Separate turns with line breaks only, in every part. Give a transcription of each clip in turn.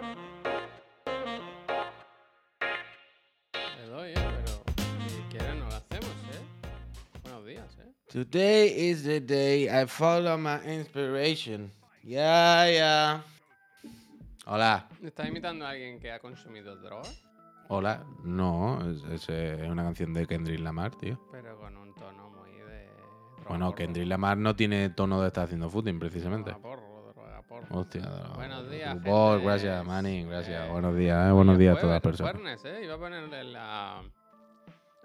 Le doy, eh, pero si quieres no lo hacemos, ¿eh? Buenos días, ¿eh?
Today is the day I follow my inspiration. Yeah, yeah. Hola.
¿Estás imitando a alguien que ha consumido drogas?
Hola. No, es, es, eh, una canción de Kendrick Lamar, tío.
Pero con un tono muy de...
Bueno. Kendrick Lamar no tiene tono de estar haciendo footing, precisamente.
Droga porro,
Hostia. no.
Buenos días, gente.
gracias, Manny, gracias.
Eh,
Buenos días, eh, buenos días a todas las personas.
Jueves, ¿eh? Iba a ponerle la...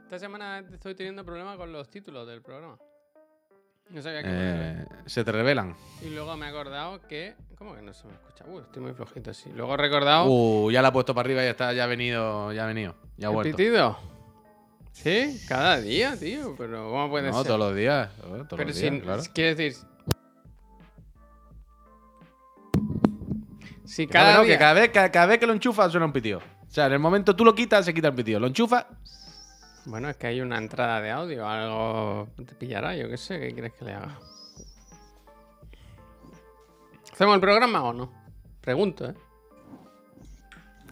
Esta semana estoy teniendo problemas con los títulos del programa. No sabía qué.
Eh, se te revelan.
Y luego me he acordado que... ¿Cómo que no se me escucha? Uh, estoy muy flojito así. Luego he recordado...
Uh, ya la ha puesto para arriba y ya está, ya ha venido, ya ha venido, ya ha
¿El
vuelto.
pitido? Sí, cada día, tío. Pero ¿cómo puede
No,
ser?
todos los días. eh, todos
pero
los
si...
días, claro.
Quiere decir... Si
Que
cada día...
que cada vez, cada, cada vez que lo enchufas suena un pitido. O sea, en el momento tú lo quitas, se quita el pitido. Lo enchufas,
Bueno, es que hay una entrada de audio. Algo te pillará, yo qué sé. ¿Qué quieres que le haga? ¿Hacemos el programa o no? Pregunto, ¿eh?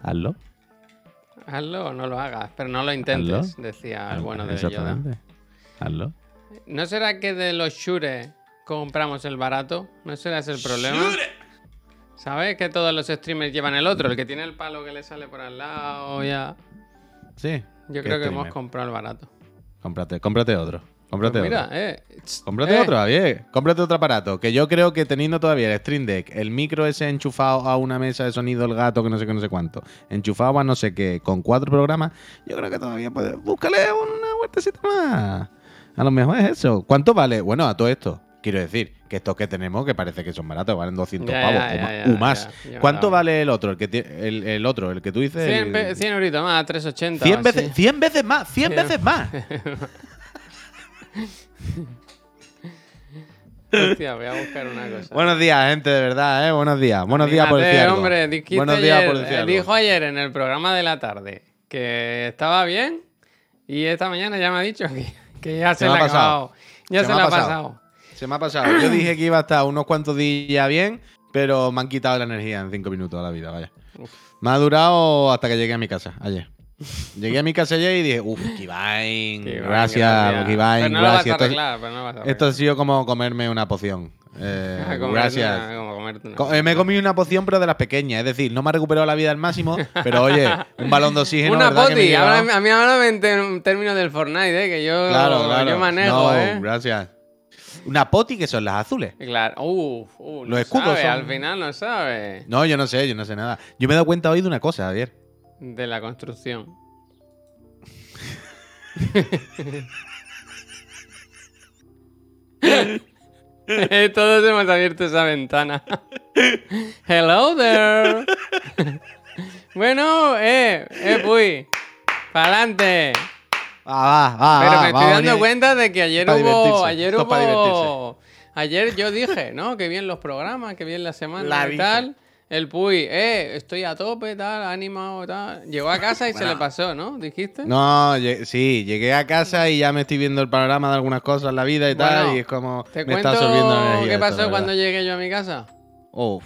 hazlo.
Hazlo o no lo hagas, pero no lo intentes, decía el bueno de Yoda.
Exactamente. Hazlo.
¿No será que de los Shure compramos el barato? ¿No será ese el problema? ¿Sabes? Que todos los streamers llevan el otro, el que tiene el palo que le sale por al lado ya.
Sí.
Yo
¿Qué
creo que hemos comprado el barato.
Cómprate, cómprate otro. Cómprate
Pues mira,
otro.
eh.
Cómprate
eh,
otro, Javier. Cómprate otro aparato. Que yo creo que teniendo todavía el Stream Deck, el micro ese enchufado a una mesa de sonido, el gato, que no sé qué, no sé cuánto, enchufado a no sé qué, con cuatro programas, yo creo que todavía puedes. Búscale una vueltecita más. A lo mejor es eso. ¿Cuánto vale? Bueno, a todo esto. Quiero decir, que estos que tenemos, que parece que son baratos, valen 200
Ya,
pavos
ya,
o,
ya,
o más. ¿Cuánto vale el otro? El, que el, el otro, el que tú dices.
100,
el-
pe- 100 euritos más, 380.
100
o
veces,
así.
100 veces más, 100
Sí.
veces más.
Hostia, voy a buscar una cosa.
Buenos días, gente, de verdad, ¿eh? Buenos días. Buenos días por algo.
hombre,
Buenos días
ayer-
por algo.
dijo ayer en el programa de la tarde que estaba bien y esta mañana ya me ha dicho que, que ya se,
me
le
ha pasado.
acabado. Ya se,
me
le
ha
ha
pasado.
pasado.
Se me ha pasado. Yo dije que iba a estar unos cuantos días bien, pero me han quitado la energía en cinco minutos de la vida, vaya. Me ha durado hasta que llegué a mi casa, ayer. Llegué a mi casa ayer y dije, uff,
va,
gracias,
Pero no a
gracias. Esto,
no a
esto ha sido como comerme una poción. Eh, gracias.
una- como una-
Co- eh, me he comido una poción, pero de las pequeñas. Es decir, no me ha recuperado la vida al máximo, pero oye, un balón de oxígeno.
Una
me
poti, háblame- a mí háblame en ter- términos del Fortnite, eh, que yo,
Claro, claro.
yo manejo,
no,
eh.
gracias. Una poti que son las azules.
Claro, uf, uf,
Los
no
escudos
sabe,
son-
al final no sabe
No, yo no sé, yo no sé nada. Yo me he dado cuenta hoy de una cosa, Javier.
de la construcción. Todos hemos abierto esa ventana. Hello there. bueno, eh, eh, puy. Pa'lante.
Ah, va, va,
Pero
va,
me estoy dando cuenta de que ayer hubo. Ayer
Esto
hubo. Ayer yo dije, ¿no? Que bien los programas, que bien la semana
La
y
dije.
tal. El Puy, eh, estoy a tope, tal, animado, tal. Llegó a casa y se le pasó, ¿no? ¿Dijiste?
No, sí, llegué a casa y ya me estoy viendo el panorama de algunas cosas en la vida y tal,
Bueno,
y es como
¿Te
me
cuento
está absorbiendo la energía.
qué pasó cuando llegué yo a mi casa?
Uf.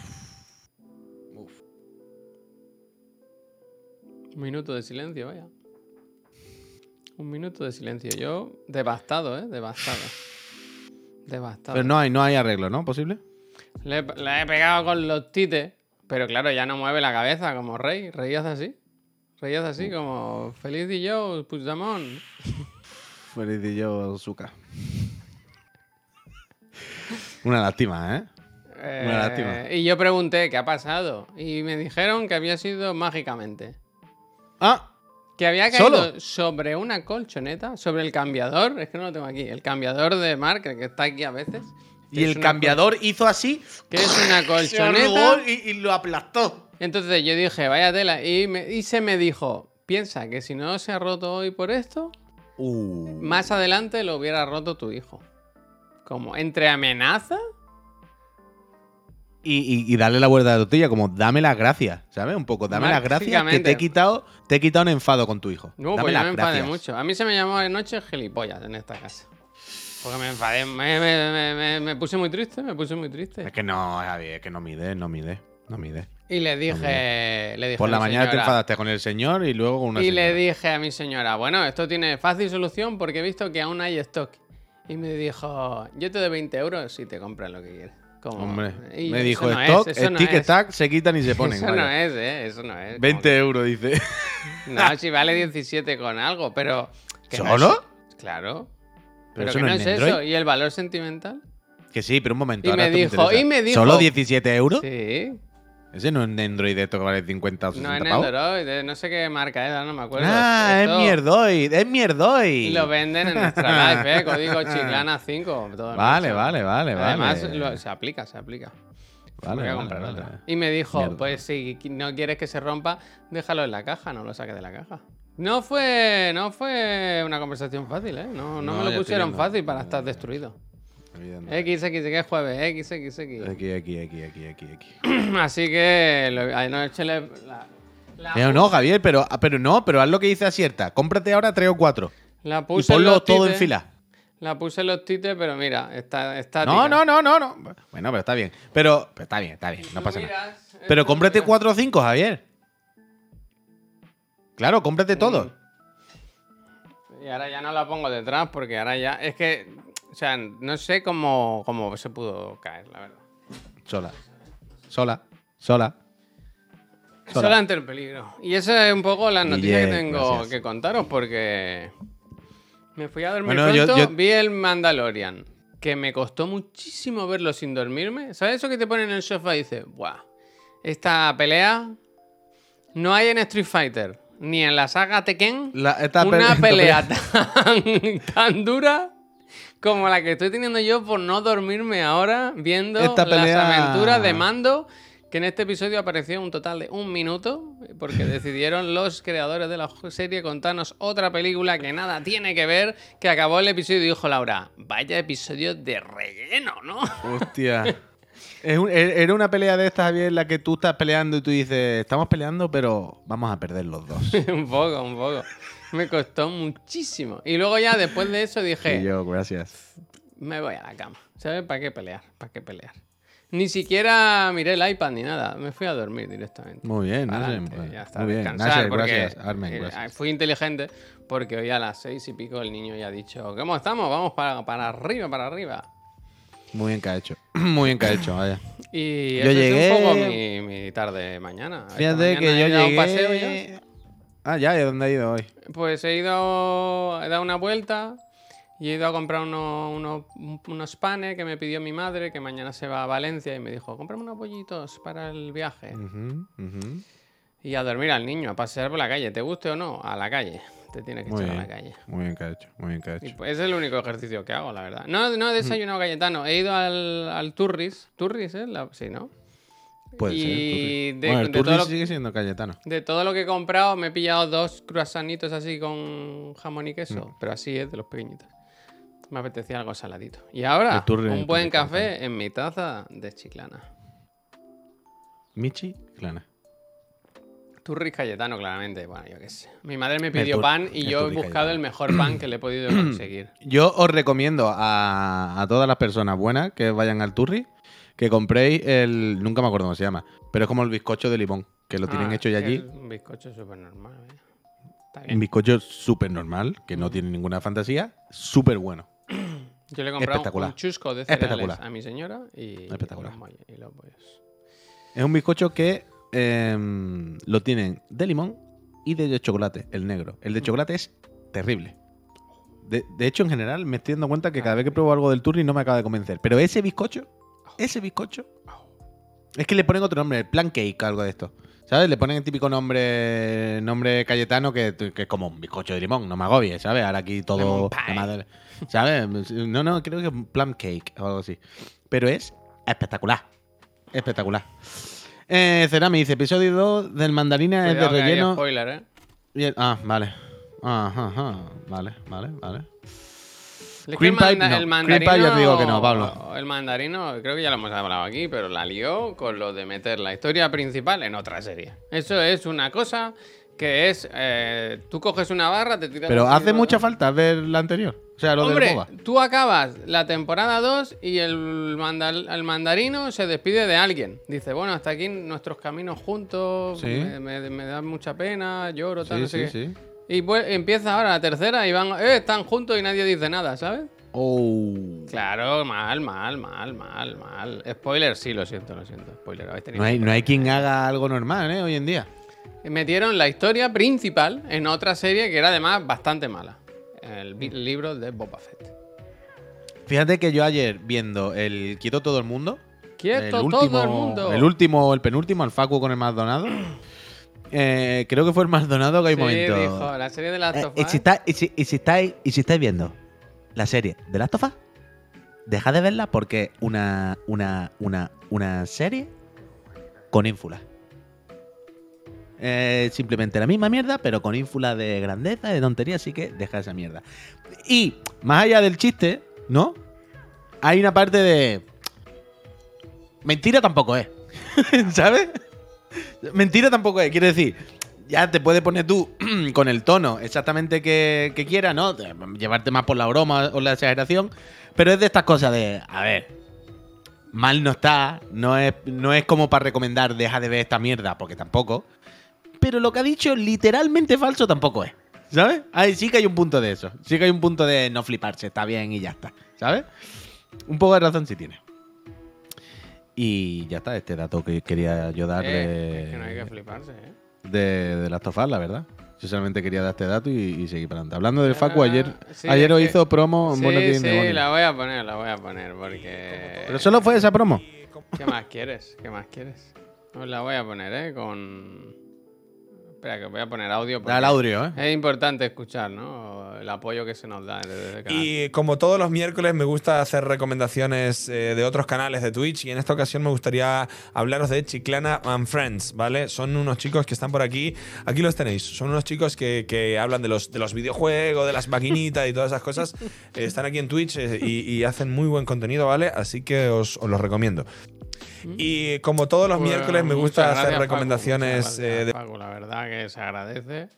Un minuto de silencio, vaya. Un minuto de silencio. Yo, devastado, ¿eh? Devastado. Devastado.
Pero no hay, no hay arreglo, ¿no? ¿Posible?
Le, le he pegado con los tites, pero claro, ya no mueve la cabeza como rey. Reías así. Reías así como feliz y yo, Puigdemont.
Feliz y yo, Zuka. Una lástima, ¿eh? Una lástima.
Y yo pregunté qué ha pasado. Y me dijeron que había sido mágicamente.
Ah,
Que había caído
¿Solo?
sobre una colchoneta, sobre el cambiador. Es que no lo tengo aquí. El cambiador de Mark, el que está aquí a veces.
y el cambiador hizo así,
Que es una colchoneta.
y, y lo aplastó.
Entonces yo dije, vaya tela. Y, me- y se me dijo, piensa que si no se ha roto hoy por esto,
Uh.
más adelante lo hubiera roto tu hijo. Como entre amenaza.
Y, y- y darle la vuelta de la tortilla, como dame las gracias, ¿sabes? Un poco, dame las gracias que te he quitado, te he quitado un enfado con tu hijo.
No,
dame
pues yo
las
me enfadé
gracias.
mucho. A mí se me llamó anoche gilipollas en esta casa. Porque me enfadé, me, me- me- puse muy triste, me puse muy triste.
Es que no, Javi, es que no mide, no mide, no mide.
Y le dije. Le dije
Por
a
la mañana te enfadaste con el señor y luego con una
Y le dije a mi señora, bueno, esto tiene fácil solución porque he visto que aún hay stock. Y me dijo, yo te doy 20 euros si te compras lo que quieres. Como-
Hombre, me dijo
no
stock,
es, no
stick, tag, se quitan y se ponen.
Eso
vaya.
no es, ¿eh? Eso no es. como
20 euros, dice.
No, si vale 17 con algo, pero... no
¿Solo?
es- Claro.
Pero
Pero,
eso
que
no
no
es Android.
eso. ¿Y el valor sentimental?
Que sí, pero un momento.
Y
ahora
me dijo- y me dijo-
¿Solo 17 euros?
Sí.
Ese no es un Android esto que vale 50 o 60
No es. Android, eh, no sé qué marca era, no me acuerdo.
Ah,
Esto-
es mierdoid, es mierdoid.
Y lo venden en Extra Life, ¿eh? Código Chiclana 5. todo
Vale, vale, vale, vale.
Además, se aplica, se aplica.
Vale,
Voy a comprar
vale.
otra. Y me dijo,
Mierda.
pues si no quieres que se rompa, déjalo en la caja, no lo saques de la caja. No fue, no fue una conversación fácil, ¿eh? No, no,
No,
me lo pusieron fácil para estar destruido.
Evidentemente.
XX, que es jueves, XXX.
Aquí, aquí, aquí, aquí, aquí, aquí.
Así que lo- anoche le... La, la
Pero no, Javier, pero, ah, pero no, pero haz lo que dice acierta. Cómprate ahora tres o cuatro.
la
Y
puse en
ponlo
los
todo en fila.
La puse en los tites, pero mira, está, está
No, no, no, no, no. Bueno, pero está bien. Pero, pero está bien, está bien, no pasa nada. Pero cómprate cuatro o cinco, Javier. Claro, cómprate todo.
Y ahora ya no la pongo detrás porque ahora ya. Es que. O sea, no sé cómo, cómo se pudo caer, la verdad.
Sola. Sola. Sola. Sola.
Ante el peligro. Y esa es un poco la noticia que tengo
gracias.
que contaros porque. Me fui a dormir
Bueno,
pronto,
yo-
vi el Mandalorian. Que me costó muchísimo verlo sin dormirme. ¿Sabes eso que te ponen en el sofá y dices, ¡buah! Esta pelea no hay en Street Fighter, ni en la saga Tekken.
La- esta
una
pe-
pelea tan, tan dura como la que estoy teniendo yo por no dormirme ahora viendo
Esta pelea-
las aventuras de Mando, que en este episodio apareció un total de un minuto, porque decidieron los creadores de la serie contarnos otra película que nada tiene que ver, que acabó el episodio y dijo Laura, vaya episodio de relleno, ¿no?
Hostia. Es un- er- era una pelea de estas, Javier, en la que tú estás peleando y tú dices, estamos peleando, pero vamos a perder los dos.
un poco, un poco. Me costó muchísimo. Y luego ya después de eso dije...
Y yo, gracias.
Me voy a la cama. ¿Sabes? ¿Para qué pelear? ¿Para qué pelear? Ni siquiera miré el iPad ni nada. Me fui a dormir directamente.
Muy bien,
Adelante,
Nasser,
ya está,
Muy bien, Nasser, gracias. Armen,
eh,
gracias.
Fui inteligente porque hoy a las seis y pico el niño ya ha dicho, ¿cómo estamos? Vamos para, para arriba, para arriba.
Muy bien que ha hecho. Muy bien que ha hecho, vaya.
Y
Yo llegué-
es un poco mi, mi tarde mañana.
Fíjate
mañana
que yo
dado un
llegué...
paseo ya.
Ah, ya, ¿y dónde ha ido hoy?
Pues he ido, he dado una vuelta y he ido a comprar unos, unos, unos panes que me pidió mi madre, que mañana se va a Valencia y me dijo, cómprame unos pollitos para el viaje. Y a dormir al niño, a pasear por la calle, te guste o no, a la calle. Te tienes que
Muy
echar a la calle.
Muy bien que ha hecho. Muy bien que ha
Y
hecho.
pues es el único ejercicio que hago, la verdad. No, no he desayunado galletano, he ido al, al Turris. ¿Turris, eh? La- sí, ¿no?
Puede
y
ser.
De-
bueno, el
de todo lo-
sigue siendo Cayetano.
De todo lo que he comprado, me he pillado dos croissanitos así con jamón y queso,
Mm.
pero así es de los pequeñitos. Me apetecía algo saladito. Y ahora,
turri-
un buen
turri
café en mi taza de chiclana.
Michi, Clana.
Turris Cayetano, claramente. Bueno, yo qué sé. Mi madre me pidió pan y yo he buscado
Cayetano.
el mejor pan que le he podido conseguir.
Yo os recomiendo a, a todas las personas buenas que vayan al Turri que compréis el. Nunca me acuerdo cómo se llama, pero es como el bizcocho de limón, que lo tienen
Ah,
hecho ya allí.
Un bizcocho súper normal. ¿eh? Está
Un
bien.
bizcocho súper normal, que no tiene ninguna fantasía, súper bueno.
Yo le he comprado un chusco de cereales a mi señora y,
Espectacular.
y bollos.
Es un bizcocho que em, lo tienen de limón y de chocolate, el negro. El de chocolate es terrible. De, de hecho, en general, me estoy dando cuenta que cada vez que pruebo algo del Turri no me acaba de convencer. Pero ese bizcocho, ese bizcocho, es que le ponen otro nombre, el plan cake, algo de esto. ¿Sabes? Le ponen el típico nombre nombre cayetano que, que es como un bizcocho de limón, no me agobies, ¿sabes? Ahora aquí todo. Madre- ¿Sabes? No, no, creo que es un plum cake o algo así. Pero es espectacular. Espectacular. Eh, Cerami dice: episodio 2 del mandarina es de
Cuidado que hay
relleno.
spoiler, ¿eh?
ah, vale. Ajá, ajá. Vale, vale, vale. Cream
el, manda-
no.
el
Cream
mandarino.
pie ya te digo que no, Pablo.
El mandarino, creo que ya lo hemos hablado aquí, pero la lió con lo de meter la historia principal en otra serie. Eso es una cosa Que es, eh, tú coges una barra, te tiras...
Pero hace mucha falta ver la anterior. O sea, lo del
Hombre,
boba.
tú acabas la temporada 2 y el, mandal- el mandarino se despide de alguien. Dice, bueno, hasta aquí nuestros caminos juntos,
Sí.
me, me- me da mucha pena, lloro, tal,
Sí,
no sé
sí,
qué". Y pues, empieza ahora la tercera y van, eh, están juntos y nadie dice nada, ¿sabes?
Oh.
Claro, mal, mal, mal, mal, mal. Spoiler, sí, lo siento, lo siento. Spoiler, habéis tenido
No hay, no hay quien haga algo normal, ¿eh? Hoy en día.
Metieron la historia principal en otra serie que era además bastante mala. El libro de Boba Fett.
Fíjate que yo ayer viendo el Quieto todo el mundo.
Quieto
el
todo
último,
el mundo.
El último el penúltimo, el Facu con el Maldonado. Eh, creo que fue el Maldonado que hay
Sí,
momento.
dijo, la serie de las
Eh, y, si está- y si- y si estáis, y si estáis viendo la serie de Last of Us, dejad de verla porque una, una, una, una serie con ínfula. Eh, simplemente la misma mierda, pero con ínfula de grandeza, de tontería, así que deja esa mierda.
Y más allá del chiste, ¿no? Hay una parte de. Mentira tampoco es. ¿Sabes? Mentira tampoco es. Quiero decir, ya te puedes poner tú con el tono exactamente que, que quieras, ¿no? Llevarte más por la broma o la exageración. Pero es de estas cosas de. A ver. Mal no está. No es, no es como para recomendar deja de ver esta mierda, porque tampoco. Pero lo que ha dicho literalmente falso tampoco es. ¿Sabes? Ahí sí que hay un punto de eso. Sí que hay un punto de no fliparse, está bien y ya está. ¿Sabes? Un poco de razón sí tiene. Y ya está, este dato que quería yo darle
Eh, es que no hay que fliparse, ¿eh?
de, de Last of Us, la verdad. Yo solamente quería dar este dato y, y seguir para adelante. Hablando del
Ah,
Facu, ayer,
sí,
ayer os hizo promo en
Sí, sí, la voy a poner, la voy a poner, porque...
Pero solo fue esa promo.
¿Qué más quieres? ¿Qué más quieres? Os la voy a poner, ¿eh? Con... Espera, que voy a poner audio. porque
Da el audio, ¿eh?
Es importante escuchar, ¿no? El apoyo que se nos da desde el canal.
Y como todos los miércoles me gusta hacer recomendaciones eh, de otros canales de Twitch y en esta ocasión me gustaría hablaros de Chiclana and Friends, ¿vale? Son unos chicos que están por aquí, aquí los tenéis, son unos chicos que, que hablan de los, de los videojuegos, de las maquinitas y todas esas cosas, Eh, están aquí en Twitch eh, y, y hacen muy buen contenido, ¿vale? Así que os, os los recomiendo. Y como todos los
Pues,
miércoles me gusta
gracias,
hacer
Paco,
recomendaciones
muchas
eh,
gracias,
de
Paco, la verdad que se agradece.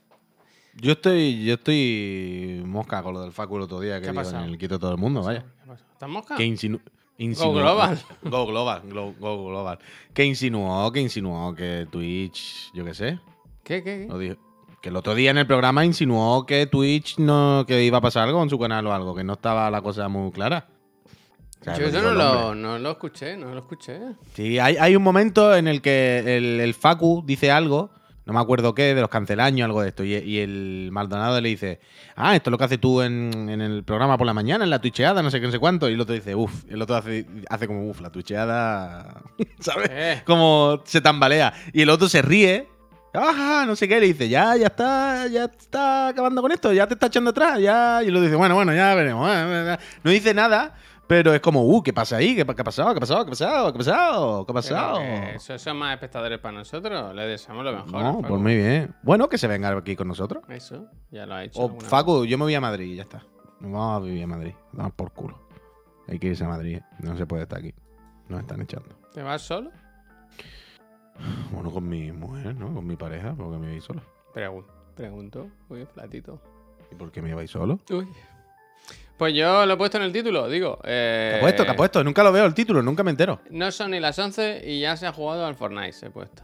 Yo estoy, yo estoy mosca con lo del Facu el otro día que
¿Qué ha
dijo
pasado?
en el quito todo el mundo, vaya.
¿Estás mosca?
Que insinu insinuó-
Global.
Go Global. Go, Go Global. Que insinuó, que insinuó que Twitch, yo qué sé.
¿Qué, qué, qué?
lo dijo- que el otro día en el programa insinuó que Twitch no, que iba a pasar algo en su canal o algo, que no estaba la cosa muy clara.
Yo eso no lo, no lo escuché, no lo escuché.
Sí, hay, hay un momento en el que el, el Facu dice algo, no me acuerdo qué, de los cancelaños, algo de esto, y, y el Maldonado le dice, ah, esto es lo que haces tú en, en el programa por la mañana, en la twitcheada, no sé qué, no sé cuánto, y el otro dice, uff, el otro hace, hace como, uff, la twitcheada, ¿sabes?
Eh.
Como se tambalea, y el otro se ríe, ajá, no sé qué, le dice, ya, ya está, ya está acabando con esto, ya te está echando atrás, ya, y el otro dice, bueno, bueno, ya veremos, eh, eh". no dice nada. Pero es como, uh, ¿qué pasa ahí? ¿Qué, qué ha pasado? ¿Qué ha pasado? ¿Qué ha pasado? ¿Qué ha pasado? ¿Qué ha pasado?
Eso son más espectadores para nosotros. Le deseamos lo mejor.
No, pues muy bien. Bueno, que se venga aquí con nosotros.
Eso, ya lo ha hecho.
O
vez.
Facu, yo me voy a Madrid y ya está. Nos vamos a vivir a Madrid. Vamos por culo. Hay que irse a Madrid. ¿eh? No se puede estar aquí. Nos están echando.
¿Te vas solo?
Bueno, con mi mujer, ¿no? Con mi pareja, porque me vais solo.
Pregun- pregunto. Uy, platito.
¿Y por qué me vais solo?
Uy. Pues yo lo he puesto en el título, digo. Eh,
¿Qué ha puesto? ¿Qué ha puesto? Nunca lo veo el título, nunca me entero.
No son ni las 11 y ya se ha jugado al Fortnite, he puesto.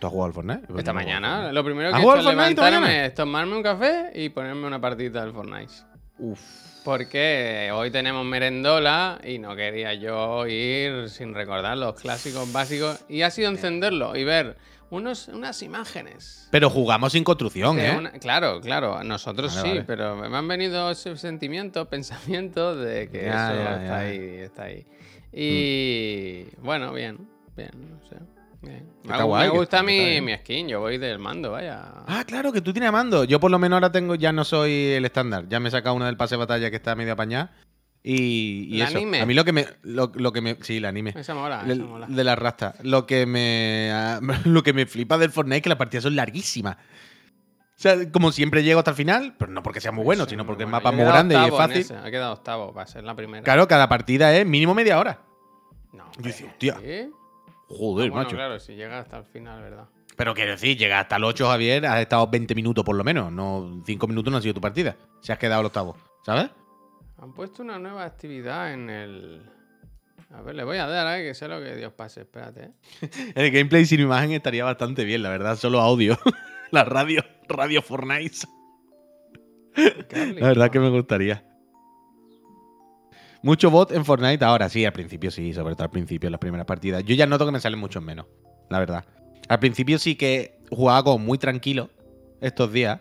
¿Tú has jugado al Fortnite? Pues
Esta
no al
mañana, lo primero
¿Has
que he hecho es
al
levantarme, es tomarme un café y ponerme una partida del Fortnite.
Uf.
Porque hoy tenemos merendola y no quería yo ir sin recordar los clásicos básicos. Y ha sido encenderlo y ver unos, unas imágenes.
Pero jugamos sin construcción, ¿eh?
una- claro, claro, nosotros
Vale,
sí,
vale.
pero me han venido esos sentimientos, pensamientos de que
Ya,
eso
ya,
está
ya.
ahí, está ahí. Y bueno, bien, bien, no sé. bien. Me,
Está
gu-
guay,
me
que-
gusta mi,
está
mi skin, yo voy del mando, vaya.
Ah, claro, que tú tienes mando. Yo por lo menos ahora tengo, ya no soy el estándar. Ya me he sacado una del pase de batalla que está medio apañada. Y, y
¿El
eso.
anime?
A mí lo que me. Lo, lo que me. Sí, el anime.
Esa mola, esa mola.
de la rasta. Lo que me. ah, Lo que me flipa del Fortnite es que las partidas son larguísimas. O sea, como siempre llego hasta el final, pero no porque sea muy bueno,
Eso,
sino porque el mapa es muy grande y es fácil.
Ha quedado octavo para ser la primera.
Claro, cada partida es mínimo media hora.
No,
Yo decía,
hombre,
hostia,
¿sí?
Joder,
Ah, bueno,
macho.
claro, si llega hasta el final, ¿verdad?
Pero quiero decir, llega hasta el 8, Javier, has estado 20 minutos por lo menos. No, 5 minutos no ha sido tu partida. Se has quedado el octavo, ¿sabes?
Han puesto una nueva actividad en el. A ver, le voy a dar, eh, que sé lo que Dios pase. Espérate, eh.
El gameplay sin imagen estaría bastante bien, la verdad. Solo audio. la radio, radio Fortnite. La verdad que me gustaría. Mucho bot en Fortnite ahora, sí, al principio sí, sobre todo al principio, en las primeras partidas. Yo ya noto que me salen muchos menos, la verdad. Al principio sí que jugaba como muy tranquilo estos días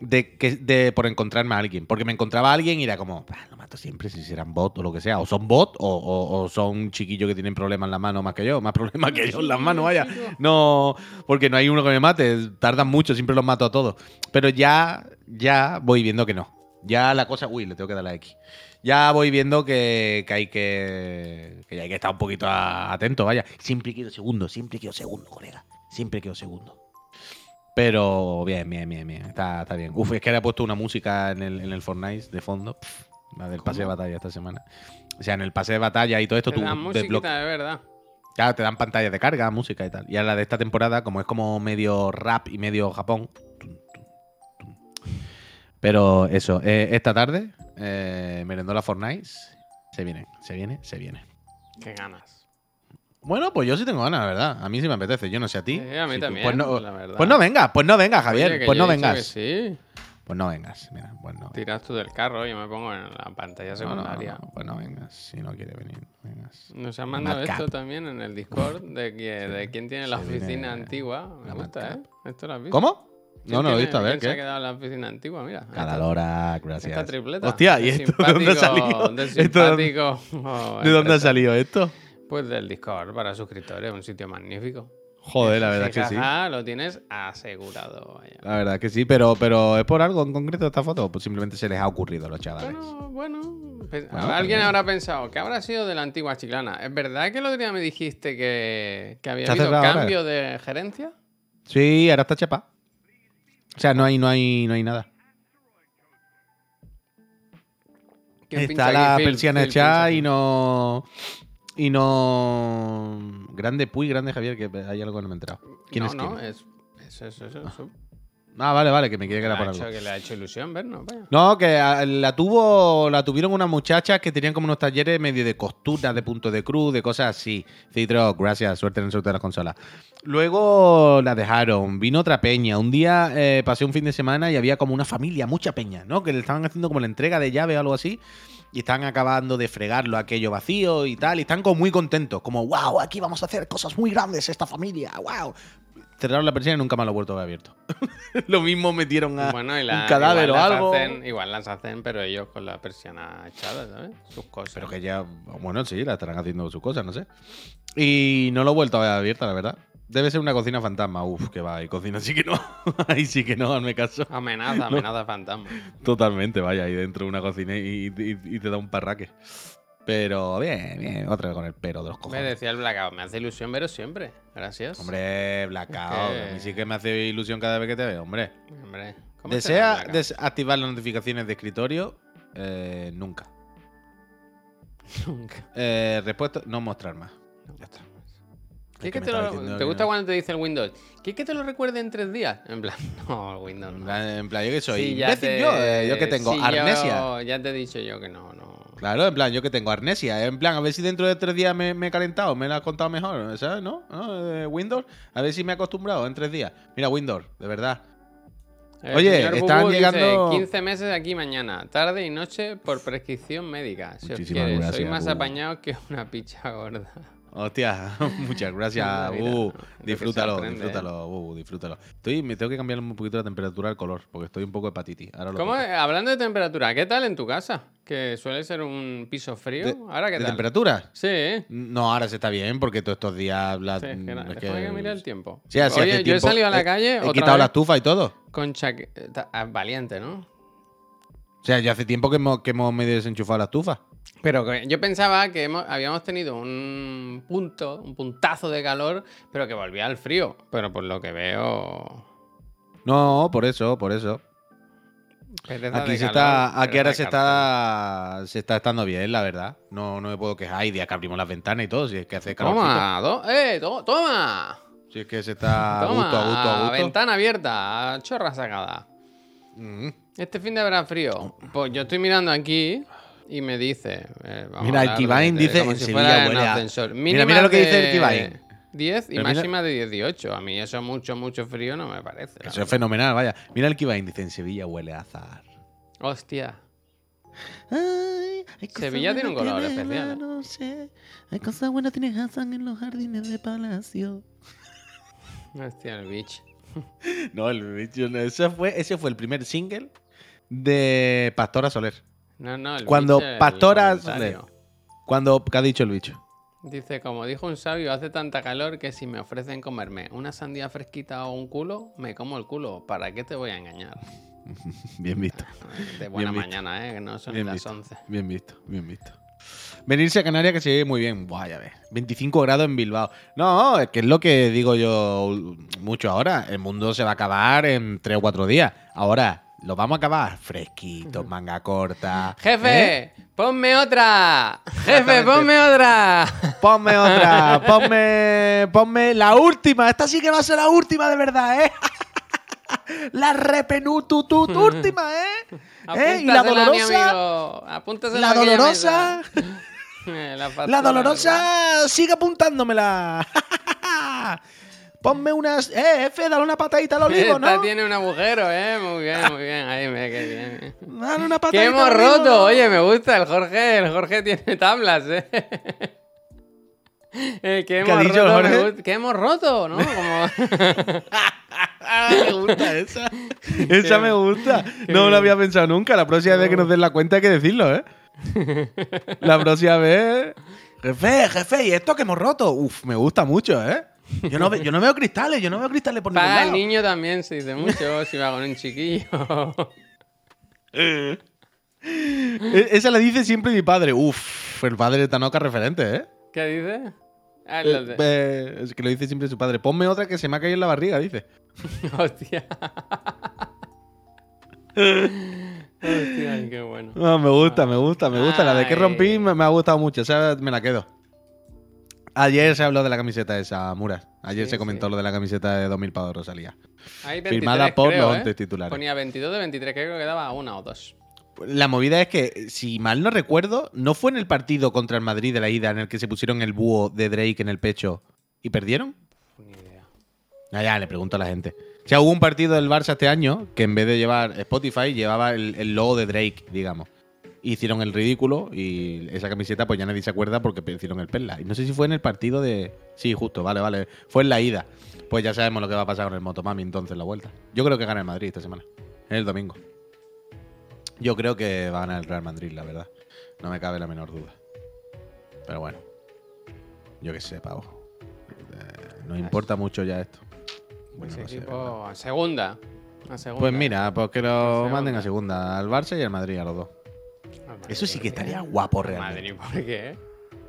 de, que, de por encontrarme a alguien. Porque me encontraba a alguien y era como, "Ah, lo mato siempre si serán bot o lo que sea. O son bot o, o- o son chiquillos que tienen problemas en las manos más que yo. Más problemas que yo en las manos, vaya. No, porque no hay uno que me mate. Tardan mucho, siempre los mato a todos. Pero ya, ya voy viendo que no. Ya la cosa. Uy, le tengo que dar la X. Ya voy viendo que, que hay que. que hay que estar un poquito a- atento, vaya. Siempre quiero segundo, siempre quiero segundo, colega. Siempre quiero segundo. Pero bien, bien, bien, bien. Está, está bien. Uf, es que le he puesto una música en el, en el Fortnite de fondo. Pff, la del pase de batalla esta semana. O sea, en el pase de batalla y todo esto,
Te
tú
dan
desbloqueas.
musiquita de verdad.
Claro, te dan pantallas de carga, música y tal. Y a la de esta temporada, como es como medio rap y medio Japón. Pero eso, eh, esta tarde, eh, Merendola Fortnite. Se viene, se viene, se viene.
Qué ganas.
Bueno, pues yo sí tengo ganas, la verdad. A mí sí me apetece. Yo no sé a ti.
Sí, a mí
Si tú-
también,
Pues no,
la verdad.
pues no vengas, pues no vengas, Javier.
Oye,
pues no vengas.
sí.
Pues no vengas. Mira, pues no.
Tiras tú del carro y yo me pongo en la pantalla
No, no, no,
secundaria.
no, pues no vengas. Si no quiere venir, vengas.
Nos han mandado esto también en el Discord de, que, de quién tiene la oficina
viene
antigua. Me
la
gusta, ¿eh? ¿Esto lo has visto?
¿Cómo?
¿Quién
No, no lo he visto. A ver,
¿quién se ha
¿qué?
quedado en la oficina antigua? Mira.
Cada
esta-
hora, gracias.
Esta tripleta.
Hostia, ¿y esto de dónde ha salido?
De
¿Esto de dónde-
oh,
¿De dónde ha salido esto?
Pues del Discord para suscriptores, un sitio magnífico.
Joder, la verdad que sí.
Lo tienes asegurado. vaya.
La verdad que sí, pero, pero ¿es por algo en concreto esta foto? Pues simplemente se les ha ocurrido a los chavales.
Bueno, bueno.
Bueno,
Alguien habrá pensado que habrá sido de la antigua chiclana. ¿Es verdad que el otro día me dijiste que, que había habido
ahora.
cambio de gerencia?
Sí, ahora está chapa. O sea, no hay, no hay, no hay nada.
¿Quién pincha
Está la persiana hecha y no. Y no. Grande Puy, grande Javier, que hay algo que no me he enterado. ¿Quién
no,
es
no,
quién?
es. Eso, eso, eso. eso.
Ah, vale, vale, que me quiere
Que
era por algo.
que le ha hecho ilusión vernos. vaya.
No, que ah, la tuvo, la tuvieron unas muchachas que tenían como unos talleres medio de costura, de punto de cruz, de cosas así. Citro, gracias, suerte en el sorteo de las consolas. Luego la dejaron, vino otra peña. Un día eh, pasé un fin de semana y había como una familia, mucha peña, ¿no? Que le estaban haciendo como la entrega de llave o algo así. Y están acabando de fregarlo aquello vacío y tal. Y están como muy contentos. Como, wow, aquí vamos a hacer cosas muy grandes esta familia, wow. Cerraron la persiana y nunca más lo he vuelto a ver abierto. lo mismo metieron a
Bueno, y la,
un cadáver o
las
algo.
Hacen, igual las hacen, pero ellos con la persiana echada, ¿sabes? Sus cosas.
Pero que ya, bueno, sí, la estarán haciendo sus cosas, no sé. Y no lo he vuelto a ver abierta, la verdad. Debe ser una cocina fantasma. Uf, que va, y cocina sí que no. Ahí sí que no, hazme caso.
Amenaza, amenaza fantasma.
Totalmente, vaya, ahí dentro de una cocina y, y- y te da un parraque. Pero bien, bien, otra vez con el pero de los
Me
cojones.
decía el blackout, me hace ilusión veros siempre. Gracias.
Hombre, blackout.
Es que-
A mí sí que me hace ilusión cada vez que te veo, hombre.
Hombre, ¿cómo se llama
¿Desea
Blackout?
desactivar las notificaciones de escritorio? Eh, nunca.
Nunca.
Eh, respuesta, no mostrar más. Ya está.
¿Qué
Es
que te, lo- gusta
no.
cuando te dice el Windows? ¿Qué que te lo recuerde en tres días? En plan, no, Windows
En
no.
plan, en plan, yo que soy
Sí, ya
imbécil
te-
yo, eh, yo que tengo
sí, yo-
arnesia.
ya te he dicho yo que no, no.
Claro, en plan, yo que tengo arnesia. En plan, a ver si dentro de tres días me, me he calentado, me lo has contado mejor, ¿sabes? ¿No? ¿No? Eh, Windows, a ver si me he acostumbrado en tres días. Mira, Windows, de verdad.
El
Oye, están
Bubu dice,
llegando-
15 meses aquí mañana, tarde y noche por prescripción médica. Si os quiere, soy más
Bubu.
apañado que una picha gorda.
Hostia, muchas gracias. Uh, disfrútalo,
aprende, ¿eh?
disfrútalo, uh, disfrútalo. Estoy, me tengo que cambiar un poquito la temperatura del color, porque estoy un poco hepatitis. Ahora lo
¿Cómo, es? hablando de temperatura, ¿qué tal en tu casa? Que suele ser un piso frío.
¿De-
¿Ahora qué
¿De
tal?
temperatura?
Sí, ¿eh?
No, ahora se está bien, porque todos estos días... La,
Sí, es que,
es que-
que mire el tiempo.
Sí, así
Oye, yo he salido a la calle
He
otra
quitado la estufa y todo.
con chaqueta. ah, Valiente, ¿no?
O sea, ya hace tiempo que hemos, que hemos medio desenchufado la estufa.
Pero yo pensaba que hemos- habíamos tenido un punto, un puntazo de calor, pero que volvía al frío. Pero por lo que veo.
No, por eso, por eso.
pereza
Aquí se
calor,
está, aquí ahora se está, se está estando bien, la verdad. No, no me puedo quejar. Hay días que abrimos las ventanas y todo, si es que hace calor.
Toma, to- ¡eh! to- ¡Toma!
Si es que se está a
Toma,
gusto, a gusto, a gusto.
ventana abierta, chorra sacada.
Mm.
Este fin de habrá frío. Pues yo estoy mirando aquí y me dice. eh, vamos
Mira, el
de-
dice,
como
en
si fuera en ascensor.
Mira, mira lo que dice el
de
Kivain.
10 y
Pero mira-
máxima de 18. A mí eso mucho, mucho frío no me parece.
Eso es fenomenal, vaya. Mira el Kivain, dice, en Sevilla huele a azar.
Hostia.
Ay,
Sevilla tiene un color especial, ¿eh?
noche. Hay cosas buenas tienes Hassan en los jardines de palacio.
Hostia, el bitch.
No, el no, ese fue, ese fue el primer single de Pastora Soler.
No, no, el
Cuando
bitch, el.
Cuando, ¿qué ha dicho el bicho?
Dice, como dijo un sabio, hace tanta calor que si me ofrecen comerme una sandía fresquita o un culo, me como el culo. ¿Para qué te voy a engañar?
Bien visto,
De buena mañana, ¿eh? Que no son
Bien
las
visto.
11.
bien visto, bien visto. Venirse a Canarias que se ve muy bien. Buah, ya ves. 25 grados en Bilbao. No, es que es lo que digo yo mucho ahora. El mundo se va a acabar en 3 o 4 días. Ahora, lo vamos a acabar fresquito, manga corta. ¿eh?
¡Jefe! ¡Ponme otra! ¡Jefe, ponme otra!
Ponme otra, ponme, ponme la última. Esta sí que va a ser la última de verdad, ¿eh? La tu última, ¿eh? ¿Eh? Y la dolorosa, la dolorosa.
Eh, la,
la dolorosa, sigue apuntándomela. Ponme unas, eh, F, dale una patadita al olivo,
Esta
¿no?
tiene un agujero, ¿eh? Muy bien, muy bien. Ahí me, qué bien.
Dale una patadita
¡Que hemos
al olivo,
roto! Oye, me gusta el Jorge. El Jorge tiene tablas, ¿eh? Eh, que
¿Qué ha
hemos
dicho
roto,
Jorge?
que hemos roto, ¿no? Como...
Me gusta esa. Esa me gusta. No lo había pensado nunca. La próxima vez que nos den la cuenta hay que decirlo, ¿eh? La próxima vez. Jefe, jefe, ¿y esto que hemos roto? Uf, me gusta mucho, ¿eh? Yo no, yo no veo cristales, yo no veo cristales por ningún
Para el
lado.
niño también se dice mucho si va con un chiquillo.
E- Esa la dice siempre mi padre. Uf, el padre de Tanoka referente, ¿eh?
¿Qué dice? Ah, lo de-
Eh, es que lo dice siempre su padre. Ponme otra que se me ha caído en la barriga, dice.
Hostia. Hostia, qué bueno.
No, me gusta, me gusta, me gusta. La de que rompí me, me ha gustado mucho. O sea, me la quedo. Ayer se habló de la camiseta esa, Muras. Ayer
Sí,
se comentó
sí.
lo de la camiseta de 2000 pavos de Rosalía.
Hay 23,
Firmada por
creo,
los
¿eh?
once titulares.
Ponía 22 de 23, creo que quedaba una o dos.
La movida es que, si mal no recuerdo, no fue en el partido contra el Madrid de la ida en el que se pusieron el búho de Drake en el pecho y perdieron.
Ni idea.
Ah, ya, le pregunto a la gente. O sea, hubo un partido del Barça este año que en vez de llevar Spotify, llevaba el, el logo de Drake, digamos. Hicieron el ridículo y esa camiseta pues ya nadie se acuerda porque hicieron el perla. Y no sé si fue en el partido de... Sí, justo, vale, vale. Fue en la ida. Pues ya sabemos lo que va a pasar con el Motomami entonces la vuelta. Yo creo que gana el Madrid esta semana. El domingo. Yo creo que va a ganar el Real Madrid, la verdad. No me cabe la menor duda. Pero bueno. Yo qué sé, pavo. Eh, nos importa mucho ya esto. Bueno,
Ese
no sé,
equipo a segunda. A segunda.
pues mira, pues que lo manden a segunda, al Barça y al Madrid, a los dos. Eso sí que estaría guapo
Al
realmente.
Madrid, ¿por qué?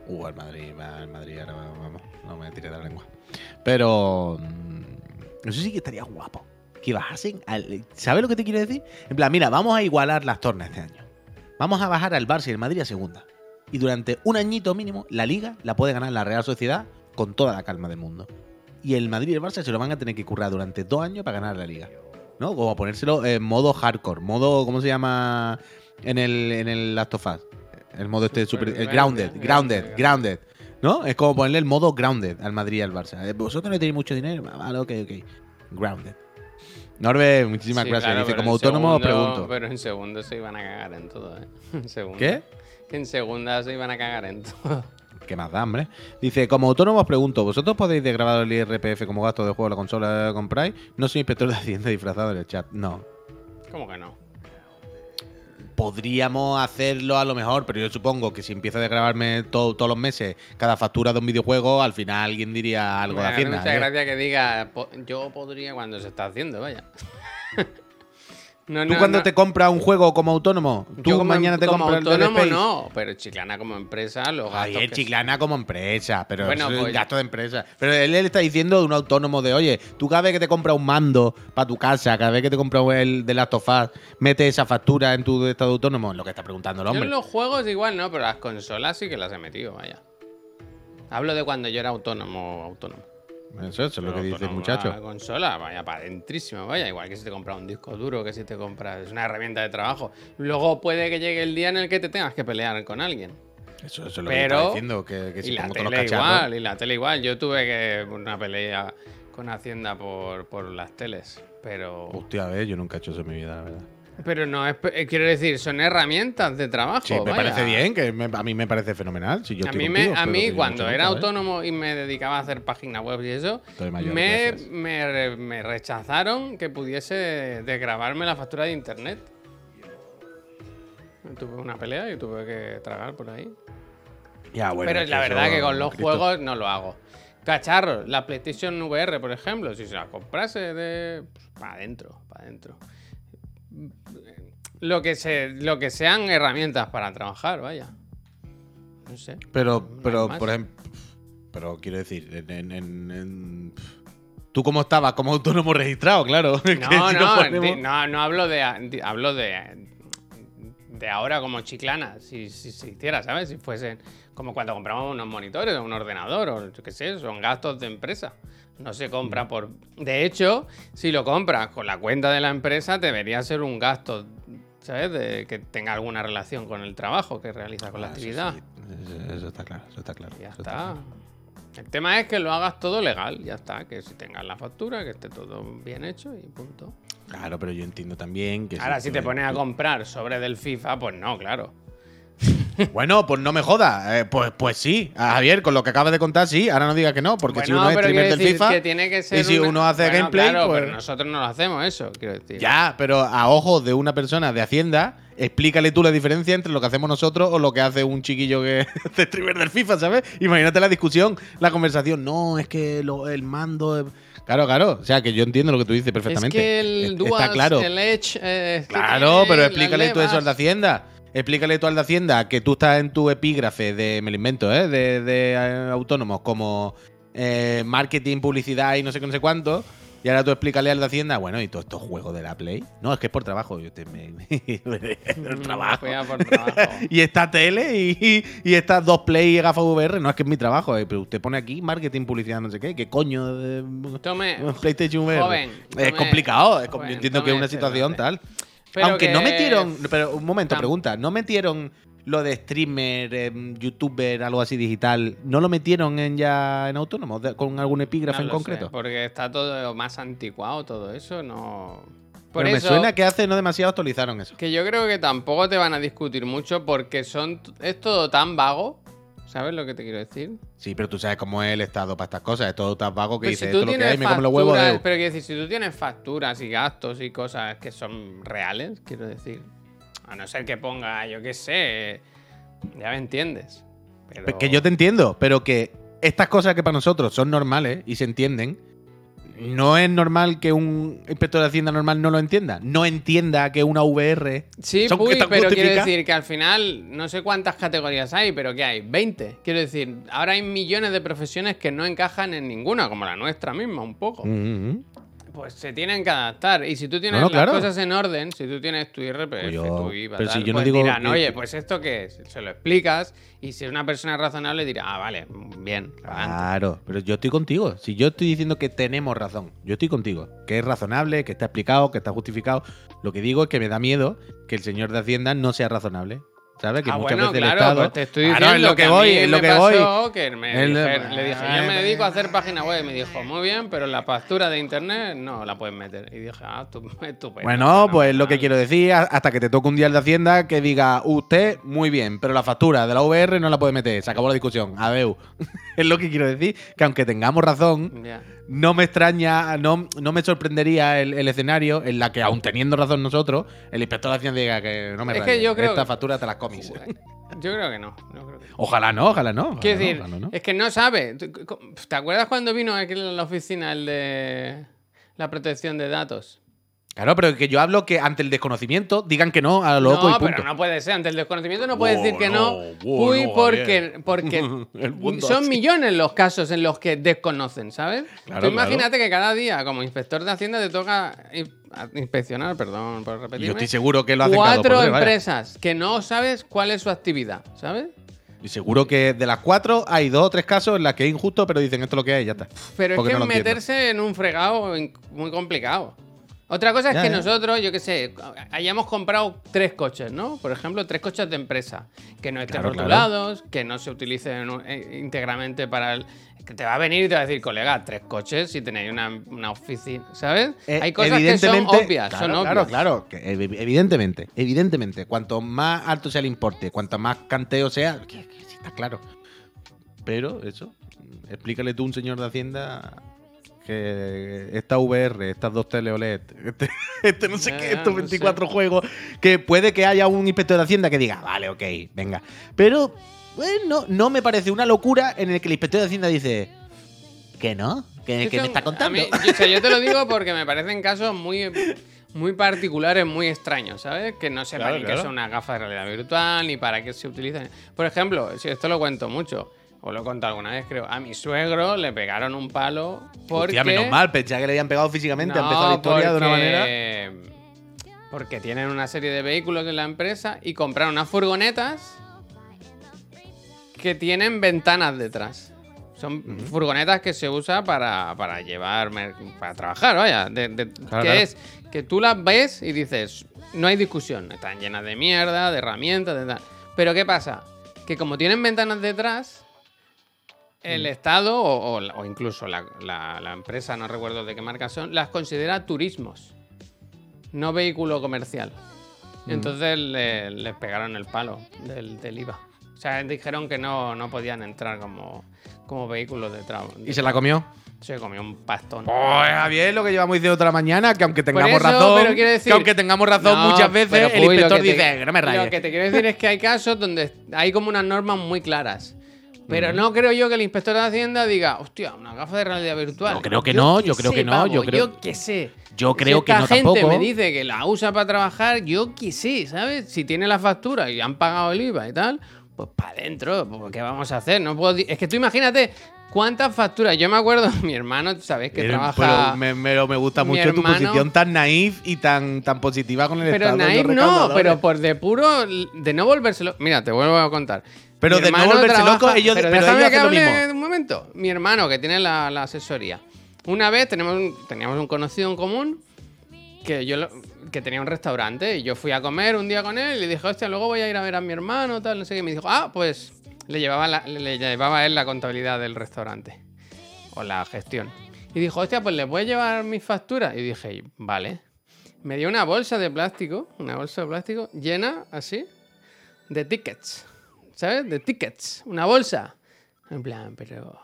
Uh, al Madrid, al Madrid, ahora vamos, no me tire de la lengua. Pero mm, eso sí que estaría guapo. Que bajasen al... ¿Sabes lo que te quiero decir? En plan, mira, vamos a igualar las tornas este año. Vamos a bajar al Barça y al Madrid a segunda. Y durante un añito mínimo, la Liga la puede ganar la Real Sociedad con toda la calma del mundo. Y el Madrid y el Barça se lo van a tener que currar durante dos años para ganar la Liga. ¿No? Como ponérselo en modo hardcore, modo, ¿cómo se llama en el, en el Last of Us? El modo este super, el
Supervivencia,
grounded,
grounded,
grounded, grounded. ¿No? Es como ponerle el modo grounded al Madrid y al Barça. Eh, Vosotros no tenéis mucho dinero. Vale, ok, ok. Grounded. Norbe, muchísimas
Sí,
gracias.
claro,
Dice, como autónomo os
segundo-
pregunto.
Pero en segundo se iban a cagar en todo, ¿eh? En.
¿Qué?
Que en segunda se iban a cagar en todo.
¿Qué más da, hombre? Dice, como autónomo os pregunto, ¿vosotros podéis desgrabar el IRPF como gasto de juego de la consola que compráis? No soy inspector de Hacienda disfrazado en el chat. No.
¿Cómo que no?
Podríamos hacerlo a lo mejor, pero yo supongo que si empiezo a desgrabarme todo- todos los meses cada factura de un videojuego, al final alguien diría algo de Hacienda.
mucha
¿eh?
gracia que diga, "Po- yo podría cuando se está haciendo, vaya. no,
Tú
no,
cuando
no.
te compras un juego como autónomo, tú
Yo como,
mañana te
como
compras el
autónomo
Space.
no, pero Chiclana como empresa, los
Ay,
gastos
el
que-
Chiclana como empresa, pero
Bueno,
es
pues-
gasto de empresa. Pero él, él está diciendo de un autónomo de, oye, tú cada vez que te compras un mando para tu casa, cada vez que te compras el de Last of Us, mete esa factura en tu estado autónomo, es lo que está preguntando el
Yo
hombre.
en los juegos igual no, pero las consolas sí que las he metido, vaya. Hablo de cuando yo era autónomo, autónomo.
Eso, es lo que dice el muchacho.
Una consola, vaya para adentrísimo, vaya. Igual que si te compras un disco duro, que si te compras. Es una herramienta de trabajo. Luego puede que llegue el día en el que te tengas que pelear con alguien.
Eso, eso es lo que
Pero-
está diciendo. Que, que
y
si
la tele
cacharros.
igual, y la tele igual. Yo tuve que una pelea con Hacienda por, por las teles. Pero.
Hostia, a ver, yo nunca he hecho eso en mi vida, la verdad.
Pero no es. eh, Quiero decir, son herramientas de trabajo.
Sí, me
vaya.
parece bien, que me- a mí me parece fenomenal. Si yo
a mí, me,
contigo,
a mí cuando era
¿eh?
autónomo y me dedicaba a hacer páginas web y eso,
mayor,
me,
gracias.
me, me rechazaron que pudiese desgrabarme la factura de internet. Tuve una pelea y tuve que tragar por ahí.
Ya, bueno,
Pero la verdad
eso,
que con los
Cristo.
juegos no lo hago. Cacharros, la PlayStation VR, por ejemplo, si se la comprase de. para adentro, para adentro. Lo que, se, lo que sean herramientas para trabajar, vaya. No sé.
Pero,
No
pero por ejemplo. Pero quiero decir, en. en- ¿Tú cómo estabas? Como autónomo registrado, claro.
No,
si
no,
ponemos-
no, no hablo de, hablo de de ahora como chiclana, si, si se hiciera, ¿sabes? Si fuesen como cuando compramos unos monitores o un ordenador o yo qué sé, son gastos de empresa. No se
Mm.
compra por... De hecho, si lo compras con la cuenta de la empresa, debería ser un gasto, ¿sabes? De, que tenga alguna relación con el trabajo que realiza con la
Ah,
actividad.
sí, eso, eso está claro, eso está claro.
Ya está.
claro.
El tema es que lo hagas todo legal, ya está. Que si tengas la factura, que esté todo bien hecho y punto.
Claro, pero yo entiendo también que.
Ahora, si te
tú-
pones a comprar sobre del FIFA, pues no, claro.
Bueno, pues no me jodas. eh, pues, pues sí, a Javier, con lo que acabas de contar, sí. Ahora no digas que no, porque si uno es streamer del FIFA.
que tiene que ser
y si
una-
uno hace
Bueno,
gameplay,
claro,
pues.
pero nosotros no lo hacemos eso, quiero decir.
Ya, pero a ojos de una persona de Hacienda, explícale tú la diferencia entre lo que hacemos nosotros o lo que hace un chiquillo que es streamer del FIFA, ¿sabes? Imagínate la discusión, la conversación. No, es que lo- el mando. Claro, claro. O sea, que yo entiendo lo que tú dices perfectamente.
Es que el
Está claro.
el Edge. eh,
Claro, pero explícale tú eso al de. Hacienda. Explícale tú al de Hacienda que tú estás en tu epígrafe de, me lo invento, ¿eh? de, de, eh, autónomos como eh, marketing, publicidad y no sé qué, no sé cuánto. Y ahora tú explícale al de Hacienda, bueno, y todos estos juegos de la Play. No, es que es por trabajo. Yo te, me, el trabajo.
por.
Y esta tele y, y estas dos Play y gafas VR. No, es que es mi trabajo. eh, Pero usted pone aquí marketing, publicidad, no sé qué. ¿Qué coño? de-
Tome,
PlayStation VR.
joven,
es
tome-
complicado. es com-
joven,
yo entiendo que es una
este
situación tal.
Pero
Aunque no metieron. Pero un momento,
Tam-
pregunta. ¿No metieron lo de streamer, em, youtuber, algo así digital? ¿No lo metieron en ya en autónomo? de- ¿Con algún epígrafe
No
en
sé,
concreto?
porque está todo más anticuado, todo eso, no. Por
Pero
eso,
me suena que hace no demasiado actualizaron eso.
que yo creo que tampoco te van a discutir mucho porque son es todo tan vago. ¿Sabes lo que te quiero decir?
Sí, pero tú sabes cómo es el estado para estas cosas. Es todo tan vago que
Pero
dice
Pues si
esto lo que hay, me como los huevos de.
pero quiero decir, si tú tienes facturas y gastos y cosas que son reales, quiero decir, a no ser que ponga, yo qué sé, ya me entiendes. Pero...
Pues que yo te entiendo, pero que estas cosas que para nosotros son normales y se entienden, no es normal que un inspector de Hacienda normal no lo entienda. No entienda que una VR.
Sí,
son que
pero quiero decir que al final no sé cuántas categorías hay, pero que hay 20. Quiero decir, ahora hay millones de profesiones que no encajan en ninguna, como la nuestra misma, un poco.
Mm,
Pues se tienen que adaptar. Y si tú tienes
No, no,
las
claro.
cosas en orden, si tú tienes tu IRPF,
Pues yo-
tu IVA,
pero si
tal,
yo no
pues
digo
dirán,
que-
oye, pues esto qué es, se lo explicas y si es una persona razonable dirá, ah, vale, adelante".
Claro, pero yo estoy contigo. Si yo estoy diciendo que tenemos razón, yo estoy contigo. Que es razonable, que está explicado, que está justificado. Lo que digo es que me da miedo que el señor de Hacienda no sea razonable. ¿Sabes? Que
Ah,
muchas
bueno,
veces
claro,
el Estado.
pues te estoy
Claro,
diciendo
es lo que, voy, es lo que voy.
que me
El-
dije- le dije, yo me dedico a hacer página web. Y me dijo, muy bien, pero la factura de internet no la puedes meter. Y dije, ah, tú- estupendo.
Bueno, pues lo que quiero decir, hasta que te toque un día el de Hacienda que diga, usted, muy bien, pero la factura de la VR no la puede meter. Se acabó la discusión. Adeu. es lo que quiero decir, que aunque tengamos razón,
Ya.
No me extraña, no, no me sorprendería el, el escenario en la que, aun teniendo razón nosotros, el inspector de Hacienda diga que no me
Es que yo creo
esta
que-
factura te las comis.
Yo creo que no. no creo que no.
Ojalá no, ojalá no.
Quiero decir,
no.
es que no sabe. ¿Tú- co- ¿Te acuerdas cuando vino aquí en la oficina el de la protección de datos?
Claro, pero que yo hablo que ante el desconocimiento digan que no a lo loco y
no,
punto.
pero no puede ser. Ante el desconocimiento no puede
Wow,
decir que no.
no,
porque, porque son
así.
millones los casos en los que desconocen, ¿sabes?
Claro,
Tú imagínate que cada día, como inspector de Hacienda, te toca inspeccionar, perdón por
Y
repetirme.
yo estoy seguro que lo hacen cada dos
cuatro
vaya.
empresas que no sabes cuál es su actividad, ¿sabes?
Y seguro que de las cuatro hay dos o tres casos en las que es injusto, pero dicen esto es lo que hay y ya está.
Pero
Porque
es que
no
meterse en un fregado muy complicado. Otra cosa es
Ya,
que
ya.
nosotros, yo qué sé, hayamos comprado tres coches, ¿no? Por ejemplo, tres coches de empresa, que no estén
Claro, claro.
rotulados, que no se utilicen eh, íntegramente para el... Que te va a venir y te va a decir, colega, tres coches si tenéis una, una oficina, ¿sabes?
Eh,
Hay cosas que son obvias,
claro,
son obvias.
Claro, claro, que ev- evidentemente, evidentemente, cuanto más alto sea el importe, cuanto más canteo sea, que, que sí está claro. Pero eso, explícale tú un señor de Hacienda que esta VR, estas dos tele OLED, este, este no sé qué,
ya,
estos
no
24 juegos, que puede que haya un inspector de Hacienda que diga, vale, ok, venga. Pero, bueno, no me parece una locura en el que el inspector de Hacienda dice, que no, que, que me está contando.
mí- yo, o sea, yo te lo digo porque me parecen casos muy, muy particulares, muy extraños, ¿sabes? Que no sepan
Claro, claro.
qué son una gafa de realidad virtual, ni para qué se utilizan. Por ejemplo, si esto lo cuento mucho, o lo he contado alguna vez, creo. A mi suegro le pegaron un palo porque...
Hostia, menos mal, pensaba que le habían pegado físicamente, ha
No,
empezado la historia de una manera.
Porque tienen una serie de vehículos en la empresa y compraron unas furgonetas que tienen ventanas detrás. Son furgonetas que se usa para, para llevar, para trabajar, vaya. de- de- que
claro.
es que tú las ves y dices, no hay discusión, están llenas de mierda, de herramientas, de tal. Pero ¿qué pasa? Que como tienen ventanas detrás, el Estado o, o la- o incluso la, la- la empresa, no recuerdo de qué marca son, las considera turismos, no vehículo comercial. Entonces le- les pegaron el palo del, del IVA. O sea, dijeron que no, no podían entrar como, como vehículos de trabajo.
¿Y se la comió?
Se comió un pastón.
Pues Javier, lo que llevamos diciendo la mañana, que aunque tengamos
eso,
razón,
pero quiero decir-
que aunque tengamos razón
No,
muchas veces,
pero,
el inspector
que te-
dice, no me rayes.
Lo que te quiero decir es que hay casos donde hay como unas normas muy claras. Pero no creo yo que el inspector de Hacienda diga, hostia, una gafa de realidad virtual.
Yo creo que no, yo creo
sé,
que no,
pavo,
yo creo-
Yo qué sé.
Yo
Si
creo que no
gente
tampoco.
me dice que la usa para trabajar, yo qué sé, ¿sabes? Si tiene la factura y han pagado el IVA y tal, pues para adentro, pues, ¿qué vamos a hacer? No puedo es que tú imagínate cuántas facturas. Yo me acuerdo, mi hermano, ¿sabes? Que trabaja.
Pero me, me- me gusta mucho tu posición tan naif y tan, tan positiva con el
Pero
Estado. los
Naif no, pero por de puro. de no volvérselo. Mira, te vuelvo a contar.
Pero
Mi
de no volverse loco, ellos-
pero,
pero ellos
que
hacen lo
hable
mismo.
un momento. Mi hermano, que tiene la, la asesoría. Una vez tenemos un- teníamos un conocido en común que yo lo- que tenía un restaurante y yo fui a comer un día con él y le dije, hostia, luego voy a ir a ver a mi hermano, tal, no sé qué. Y me dijo, ah, pues le llevaba, la- le llevaba a él la contabilidad del restaurante o la gestión. Y dijo, hostia, pues le voy a llevar mis facturas. Y dije, vale. Me dio una bolsa de plástico, una bolsa de plástico llena así de tickets. ¿Sabes? De tickets. Una bolsa. En plan, pero.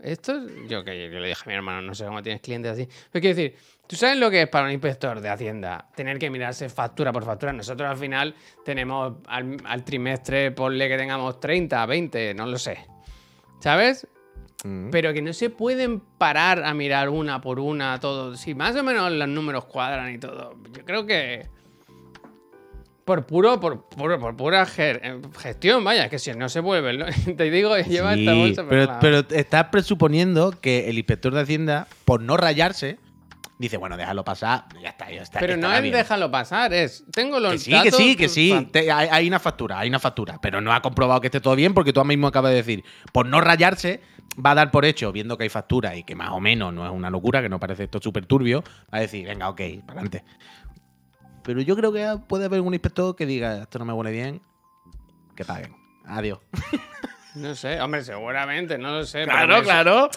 Esto, es- yo que yo le dije a mi hermano, no sé cómo tienes clientes así. Pero quiero decir, ¿tú sabes lo que es para un inspector de Hacienda? Tener que mirarse factura por factura. Nosotros al final tenemos al, al trimestre, ponle que tengamos 30, 20, no lo sé. ¿Sabes?
Mm.
Pero que no se pueden parar a mirar una por una todo. Si más o menos los números cuadran y todo. Yo creo que. Por puro, por, puro- por pura eh, gestión, vaya, que si no se vuelve. ¿no? Te digo, lleva esta
Sí,
bolsa.
pero,
la-
pero estás presuponiendo que el inspector de Hacienda, por no rayarse, dice, bueno, déjalo pasar, ya está, ya está.
pero no es
bien".
déjalo pasar, es. Tengo los
Que sí, que
datos,
sí, que sí. Te- hay, hay una factura, hay una factura. Pero no ha comprobado que esté todo bien porque tú mismo acabas de decir, por no rayarse, va a dar por hecho, viendo que hay factura y que más o menos no es una locura, que no parece esto súper turbio, va a decir, venga, ok, para adelante. Pero yo creo que puede haber un inspector que diga, esto no me huele bien, que paguen. Adiós.
No sé, hombre, seguramente, no lo sé.
Claro, claro.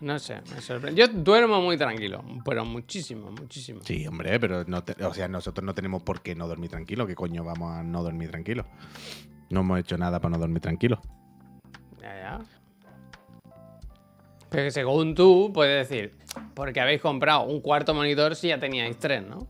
No sé, me sorprende. Yo duermo muy tranquilo, pero muchísimo, muchísimo.
Sí, hombre, pero no te- o sea, nosotros no tenemos por qué no dormir tranquilo. ¿Qué coño vamos a no dormir tranquilo? No hemos hecho nada para no dormir tranquilo.
Ya, ya. Pero que según tú, puedes decir, porque habéis comprado un cuarto monitor si ya teníais tres, ¿no?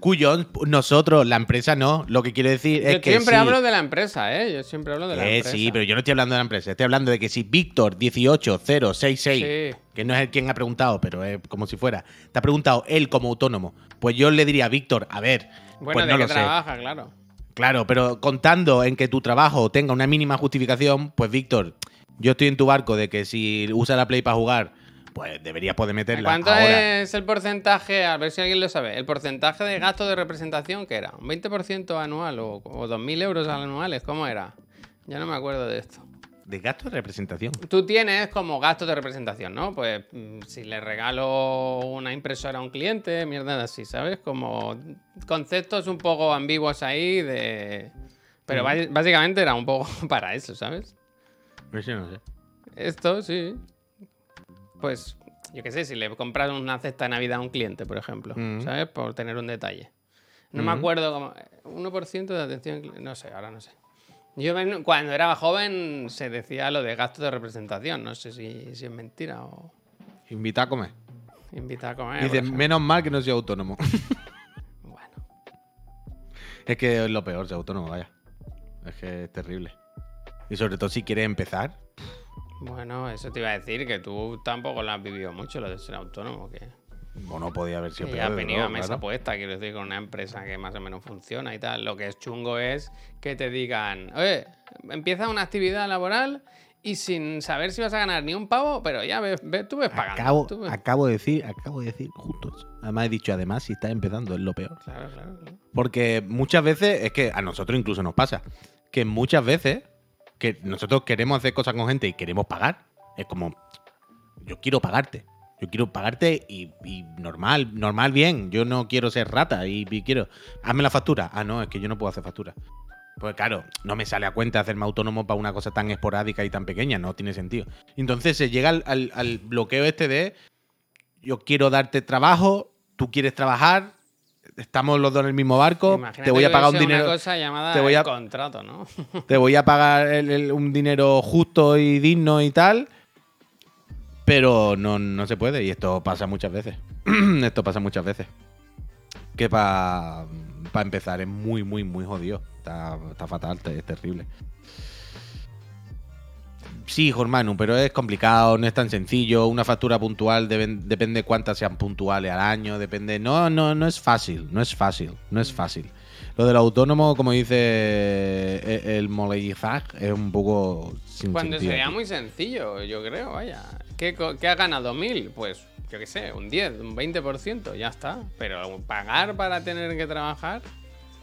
Cuyos, nosotros, la empresa no. Lo que quiero decir es
Yo
que.
siempre
sí,
hablo de la empresa, ¿eh? Yo siempre hablo de la
Eh,
empresa.
sí, pero yo no estoy hablando de la empresa. Estoy hablando de que si Víctor 18066,
Sí.
que no es el quien ha preguntado, pero es como si fuera, te ha preguntado él como autónomo, pues yo le diría a Víctor, a ver,
Bueno,
pues
de
no
qué
lo sé.
trabaja, claro.
Claro, pero contando en que tu trabajo tenga una mínima justificación, pues Víctor, yo estoy en tu barco de que si usa la Play para jugar, pues deberías poder meterla
¿Cuánto
ahora.
es el porcentaje? A ver si alguien lo sabe. ¿El porcentaje de gasto de representación qué era? ¿Un 20% anual o, o 2.000 euros anuales? ¿Cómo era? Ya no me acuerdo de esto.
de gasto de representación.
Tú tienes como gastos de representación, ¿no? Pues mm, si le regalo una impresora a un cliente, mierda así, ¿sabes? Como conceptos un poco ambiguos ahí de... Pero básicamente era un poco para eso, ¿sabes?
Eso no sé.
Esto, sí. Pues, yo qué sé, si le compras una cesta de Navidad a un cliente, por ejemplo,
Mm.
¿sabes? Por tener un detalle. No me
Mm.
acuerdo cómo... 1% de atención... No sé, ahora no sé. Yo cuando era joven se decía lo de gastos de representación. No sé si, si es mentira o
Invita a comer.
invitar a comer.
Dice, menos mal que no soy autónomo.
Bueno,
es que es lo peor ser autónomo, vaya. Es que es terrible. Y sobre todo si quieres empezar.
Bueno, eso te iba a decir, que tú tampoco lo has vivido mucho, lo de ser autónomo, que...
O no podía haber sido peor.
ya
desde
venido a mesa
claro.
puesta, quiero decir, con una empresa que más o menos funciona y tal. Lo que es chungo es que te digan, oye, empieza una actividad laboral y sin saber si vas a ganar ni un pavo, pero ya ves, ves- tú ves pagando.
Acabo,
tú ves-
acabo de decir, acabo de decir justo eso. Además he dicho, además, si estás empezando es lo peor.
Claro, claro, claro.
Porque muchas veces, es que a nosotros incluso nos pasa, que muchas veces que nosotros queremos hacer cosas con gente y queremos pagar, es como, yo quiero pagarte. Yo quiero pagarte y, normal, normal bien. Yo no quiero ser rata y, quiero, hazme la factura. Ah, no, es que yo no puedo hacer factura. Pues claro, no me sale a cuenta hacerme autónomo para una cosa tan esporádica y tan pequeña, no tiene sentido. Entonces se llega al- al bloqueo este de yo quiero darte trabajo, tú quieres trabajar, estamos los dos en el mismo barco,
Imagínate
te voy a pagar un
una
dinero,
cosa llamada
te voy a-
contrato, ¿no?
te voy a pagar el- el- un dinero justo y digno y tal, pero no, no se puede y esto pasa muchas veces. esto pasa muchas veces. Que para empezar es muy, muy, muy jodido. Está, está fatal, es terrible. Sí, Jormanu, pero es complicado, no es tan sencillo. Una factura puntual deben- depende cuántas sean puntuales al año, depende. No, no, no es fácil, no es fácil, no es fácil. Lo del autónomo, como dice eh, el Moleyzag, es un poco sin
Cuando
sentido,
sería muy sencillo, yo creo, vaya. ¿Qué, qué ha ganado mil? Pues, yo qué sé, un 10, un 20%, ya está. Pero pagar para tener que trabajar...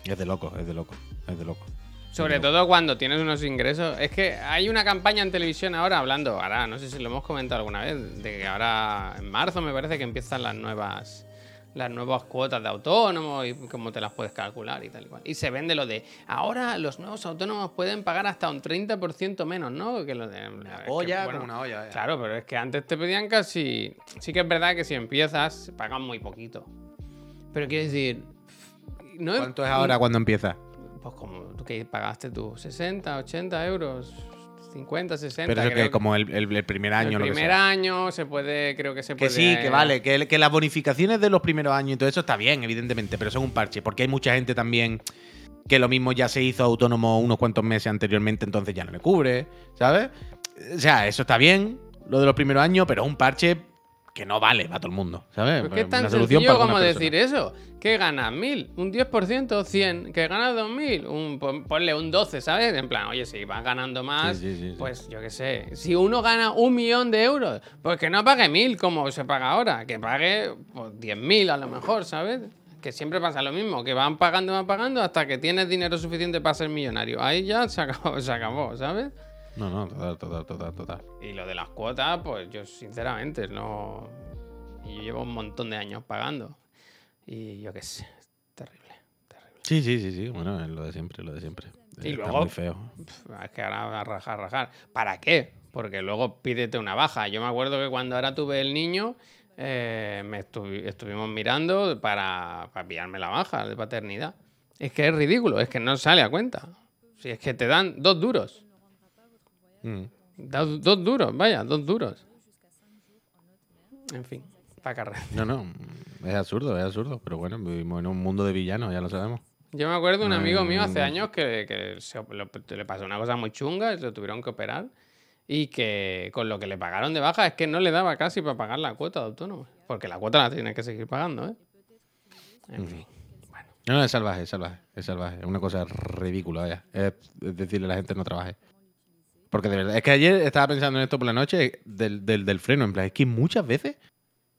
Es de loco, es de loco, es de loco.
Sobre todo cuando tienes unos ingresos. Es que hay una campaña en televisión ahora hablando, ahora no sé si lo hemos comentado alguna vez, de que ahora en marzo me parece que empiezan las nuevas las nuevas cuotas de autónomos y cómo te las puedes calcular y tal y cual. Y se vende lo de ahora los nuevos autónomos pueden pagar hasta un 30% menos, ¿no? Que lo de es que,
olla,
bueno,
como una olla.
Claro, pero es que antes te pedían casi sí que es verdad que si empiezas pagan muy poquito. Pero quiero decir, no
¿Cuánto es ahora cuando empieza?
pues como que pagaste tú, 60, 80 euros, 50, 60.
Pero eso
creo
que como el, el- el primer año,
el
lo que
primer
sea.
año se puede, creo que se
Que
puede.
sí, que vale, que, que las bonificaciones de los primeros años y todo eso está bien, evidentemente, pero son un parche, porque hay mucha gente también que lo mismo ya se hizo autónomo unos cuantos meses anteriormente, entonces ya no le cubre, ¿sabes? O sea, eso está bien, lo de los primeros años, pero es un parche que no vale para todo el mundo, ¿sabes?
Pero es que es tan
Una solución
sencillo
para
como decir eso. ¿Qué ganas? ¿1000? ¿Un 10%? ¿100? ¿Que ganas 2000? Un, pon- ponle un 12, ¿sabes? En plan, oye, si vas ganando más,
Sí, sí, sí, sí.
pues yo qué sé. Si uno gana un millón de euros, pues que no pague 1000 como se paga ahora, que pague pues, 10.000 a lo mejor, ¿sabes? Que siempre pasa lo mismo, que van pagando, van pagando hasta que tienes dinero suficiente para ser millonario. Ahí ya se acabó, se acabó ¿sabes?
No, no, total, total, total, total.
Y lo de las cuotas, pues yo sinceramente no. Yo llevo un montón de años pagando. Y yo qué sé, terrible, terrible.
Sí, sí, sí, sí, bueno, es lo de siempre, lo de siempre.
Y
Está
luego-
muy feo.
Es que ahora a rajar, rajar. ¿Para qué? Porque luego pídete una baja. Yo me acuerdo que cuando ahora tuve el niño, eh, me estuvi- estuvimos mirando para, para pillarme la baja de paternidad. Es que es ridículo, es que no sale a cuenta. Si es que te dan dos duros.
Mm.
Dos, dos duros, vaya, dos duros. En fin, para carrera.
No, no, es absurdo, es absurdo, pero bueno, vivimos en un mundo de villanos, ya lo sabemos.
Yo me acuerdo de un amigo mío hace años que, que se- lo- le pasó una cosa muy chunga, y lo tuvieron que operar. Y que con lo que le pagaron de baja es que no le daba casi para pagar la cuota de autónomo. Porque la cuota la tienes que seguir pagando, ¿eh? En fin. Bueno.
No, no, es salvaje, es salvaje, es salvaje. Es una cosa ridícula, vaya. Es, es decirle a la gente no trabaje. Porque de verdad, es que ayer estaba pensando en esto por la noche del, del, del freno. En plan, es que muchas veces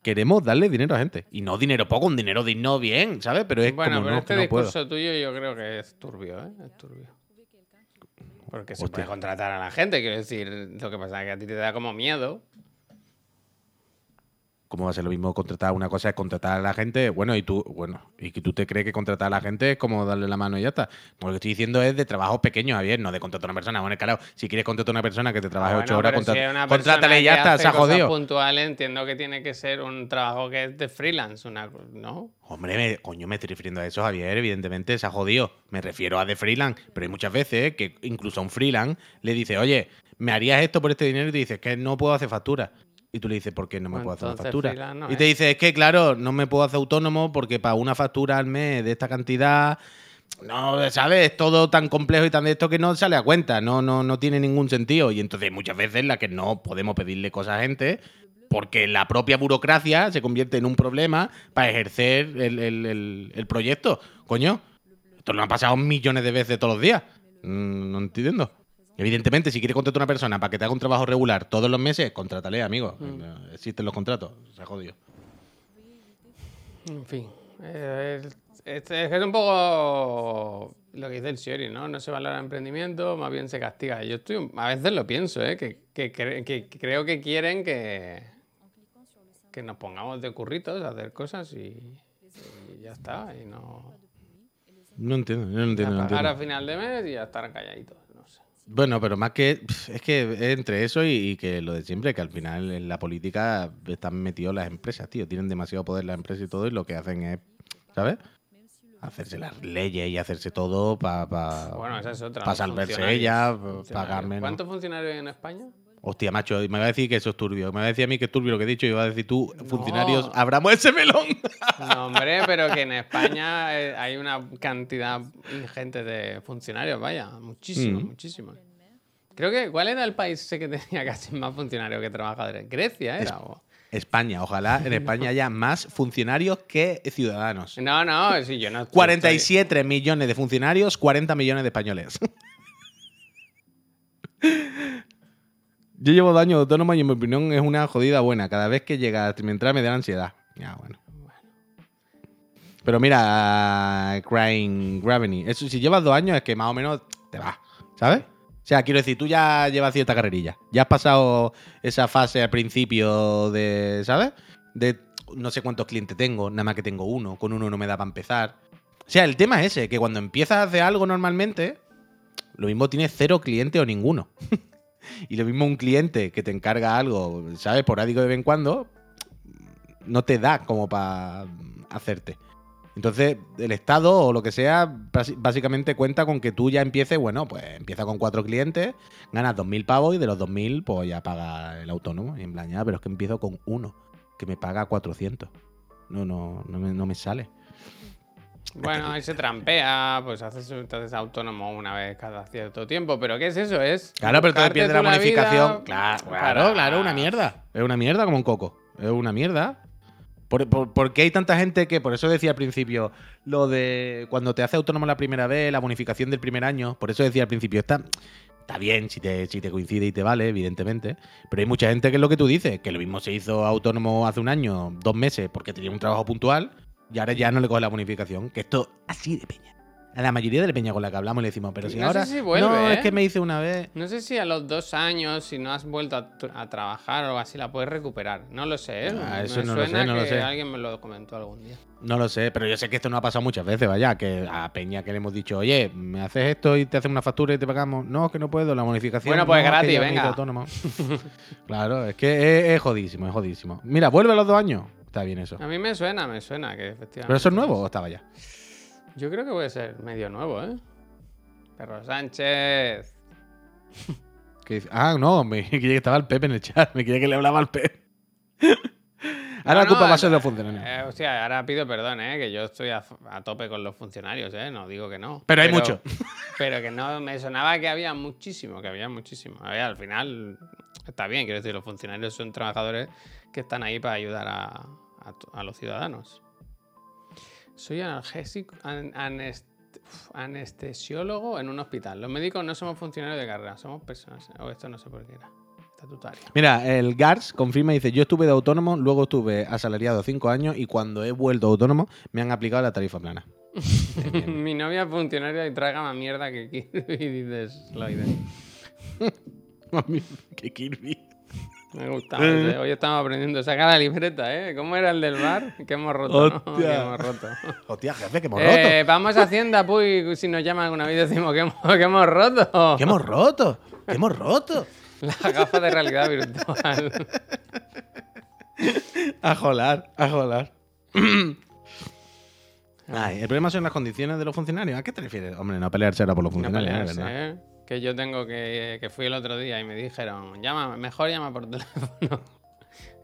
queremos darle dinero a gente. Y no dinero poco, un dinero digno bien, ¿sabes? Pero es
Bueno,
como
pero
no,
este
que no puedo.
discurso tuyo yo creo que es turbio, ¿eh? Es turbio. Porque se
Hostia.
puede contratar a la gente, quiero decir. Lo que pasa es que a ti te da como miedo.
¿Cómo va a ser lo mismo contratar? Una cosa es contratar a la gente, bueno, y tú, bueno, y que tú te crees que contratar a la gente es como darle la mano y ya está. Lo que estoy diciendo es de trabajos pequeños, Javier, no de contratar a una persona. Bueno, claro, si quieres contratar a una persona que te trabaje
Ah,
ocho
bueno,
horas,
si
contrátale y ya está, se ha jodido.
puntuales, entiendo que tiene que ser un trabajo que es de freelance, una, ¿no?
Hombre, me- coño, me estoy refiriendo a eso, Javier. Evidentemente se ha jodido. Me refiero a de freelance. Pero hay muchas veces que incluso a un freelance le dice, oye, ¿me harías esto por este dinero? Y te dice, es que no puedo hacer factura. Y tú le dices, ¿por qué no me puedo hacer una factura?
freelance no
y te
es.
dice, es que claro, no me puedo hacer autónomo porque para una factura al mes de esta cantidad. No, ¿sabes? Es todo tan complejo y tan de esto que no sale a cuenta, no, no, no tiene ningún sentido. Y entonces muchas veces la que no podemos pedirle cosas a gente porque la propia burocracia se convierte en un problema para ejercer el, el- el- el proyecto. Coño, esto lo ha pasado millones de veces todos los días. Mm, No entiendo. Evidentemente, si quieres contratar a una persona para que te haga un trabajo regular todos los meses, contrátale, amigo. Existen los contratos. Se ha jodido.
En fin. eh, es, es- un poco lo que dice el Siori, ¿no? No se valora el emprendimiento, más bien se castiga. Yo estoy, a veces lo pienso, ¿eh? Que, que que creo que quieren que, que nos pongamos de curritos a hacer cosas y, y ya está. Y no.
No entiendo, no entiendo. no
a pagar
entiendo.
a final de mes y ya estar calladitos.
Bueno, pero más que. Es que es entre eso y, y que lo de siempre, que al final en la política están metidos las empresas, tío. Tienen demasiado poder las empresas y todo, y lo que hacen es. ¿Sabes? Hacerse las leyes y hacerse todo para.
Bueno, esa es otra.
Para salvarse
funcionarios.
ella,
Funcionarios.
pagar menos.
¿Cuántos funcionarios hay en España?
Hostia, macho, me va a decir que eso es turbio. Me va a decir a mí que es turbio lo que he dicho y va a decir tú,
No.
funcionarios, abramos ese melón.
No, hombre, pero que en España eh, hay una cantidad ingente de funcionarios, vaya, muchísimos,
Mm.
muchísimos. Creo que, ¿cuál era el país que tenía casi más funcionarios que trabajadores? Grecia era. o-
España, ojalá en España haya más funcionarios que ciudadanos.
No, no, sí, yo no. estoy-
47 millones de funcionarios, 40 millones de españoles. Yo llevo dos años de autónomo y en mi opinión es una jodida buena. Cada vez que llega a trimestral me da ansiedad. Ya, bueno. Pero mira, Crying Gravity. Eso, si llevas dos años es que más o menos te va, ¿sabes? O sea, quiero decir, tú ya llevas cierta carrerilla. Ya has pasado esa fase al principio de, ¿sabes? De no sé cuántos clientes tengo, nada más que tengo uno. Con uno no me da para empezar. O sea, el tema es ese, que cuando empiezas hacer algo normalmente, lo mismo tienes cero clientes o ninguno. y lo mismo un cliente que te encarga algo, ¿sabes? Porádico de vez en cuando, no te da como para hacerte. Entonces, el Estado o lo que sea, básicamente cuenta con que tú ya empieces, bueno, pues empieza con cuatro clientes, ganas 2.000 pavos y de los 2.000 pues ya paga el autónomo. Y en plan, pero es que empiezo con uno, que me paga 400. No, no, no me, no me sale.
Bueno, ahí se trampea, pues haces, te haces autónomo una vez cada cierto tiempo. ¿Pero qué es eso? Es.
Claro, pero te pierdes la
vida
bonificación. Claro, claro, claro, una mierda. Es una mierda como un coco. Es una mierda. ¿Por, por, por qué hay tanta gente que, por eso decía al principio, lo de cuando te hace autónomo la primera vez, la bonificación del primer año, por eso decía al principio, está, está bien si te, si te coincide y te vale, evidentemente, pero hay mucha gente que es lo que tú dices, que lo mismo se hizo autónomo hace un año, dos meses, porque tenía un trabajo puntual, y ahora ya no le coge la bonificación, que esto así de peña. A la mayoría de la peña con la que hablamos le decimos, pero si
No sé
ahora...
si vuelve,
no, es
¿eh?
que me hice una vez...
No sé si a los dos años, si no has vuelto a, trabajar o algo así, la puedes recuperar. No lo sé, ¿eh?
Ah,
Me
eso no lo
suena
sé, no lo
que
sé.
alguien me lo comentó algún día.
No lo sé, pero yo sé que esto no ha pasado muchas veces, vaya, que a Peña que le hemos dicho, oye, me haces esto y te hacen una factura y te pagamos. No, es que no puedo, la bonificación.
Bueno, pues
no, es que
gratis,
me
venga.
autónomo". claro, es que es, es jodísimo, es jodísimo. Mira, vuelve a los dos años. Está bien eso.
A mí me suena, me suena que efectivamente.
¿Pero eso es nuevo o estaba ya?
Yo creo que puede ser medio nuevo, ¿eh? Perro Sánchez.
Dice- ah, no, me creía que estaba el Pepe en el chat, me creía que le hablaba al Pepe. Ahora
No, no,
ocupa más
eh,
de los funcionarios.
eh, hostia, ahora pido perdón, ¿eh? Que yo estoy a, a tope con los funcionarios, ¿eh? No digo que no.
Pero hay mucho.
Pero que no, me sonaba que había muchísimo, que había muchísimo. A ver, al final está bien, quiero decir, los funcionarios son trabajadores que están ahí para ayudar a, a los ciudadanos. Soy analgésico, an- anest- uf, anestesiólogo en un hospital. Los médicos no somos funcionarios de carrera, somos personas. O esto no sé por qué era. Estatutario.
Mira, el GARS confirma y dice: Yo estuve de autónomo, luego estuve asalariado cinco años y cuando he vuelto autónomo me han aplicado la tarifa plana.
Mi novia es funcionaria y traga más mierda que Kirby, dices, Loide.
Qué Kirby.
Me gusta. ese. Hoy estamos aprendiendo. Saca la libreta, ¿eh? ¿Cómo era el del bar? Que hemos roto, ¿no?
Hostia.
Que hemos roto.
Hostia, jefe, que hemos
Eh,
roto.
vamos a Hacienda, pues, si nos llaman alguna vez decimos que hemos, que hemos roto.
Que hemos roto. Que hemos roto.
La gafa de realidad virtual.
A jolar, a jolar. Ay, el problema son las condiciones de los funcionarios. ¿A qué te refieres? Hombre, no pelearse ahora por los
No
funcionarios, ¿eh?
pelearse,
¿verdad?
Que yo tengo que. Que fui el otro día y me dijeron, llama, mejor llama por teléfono.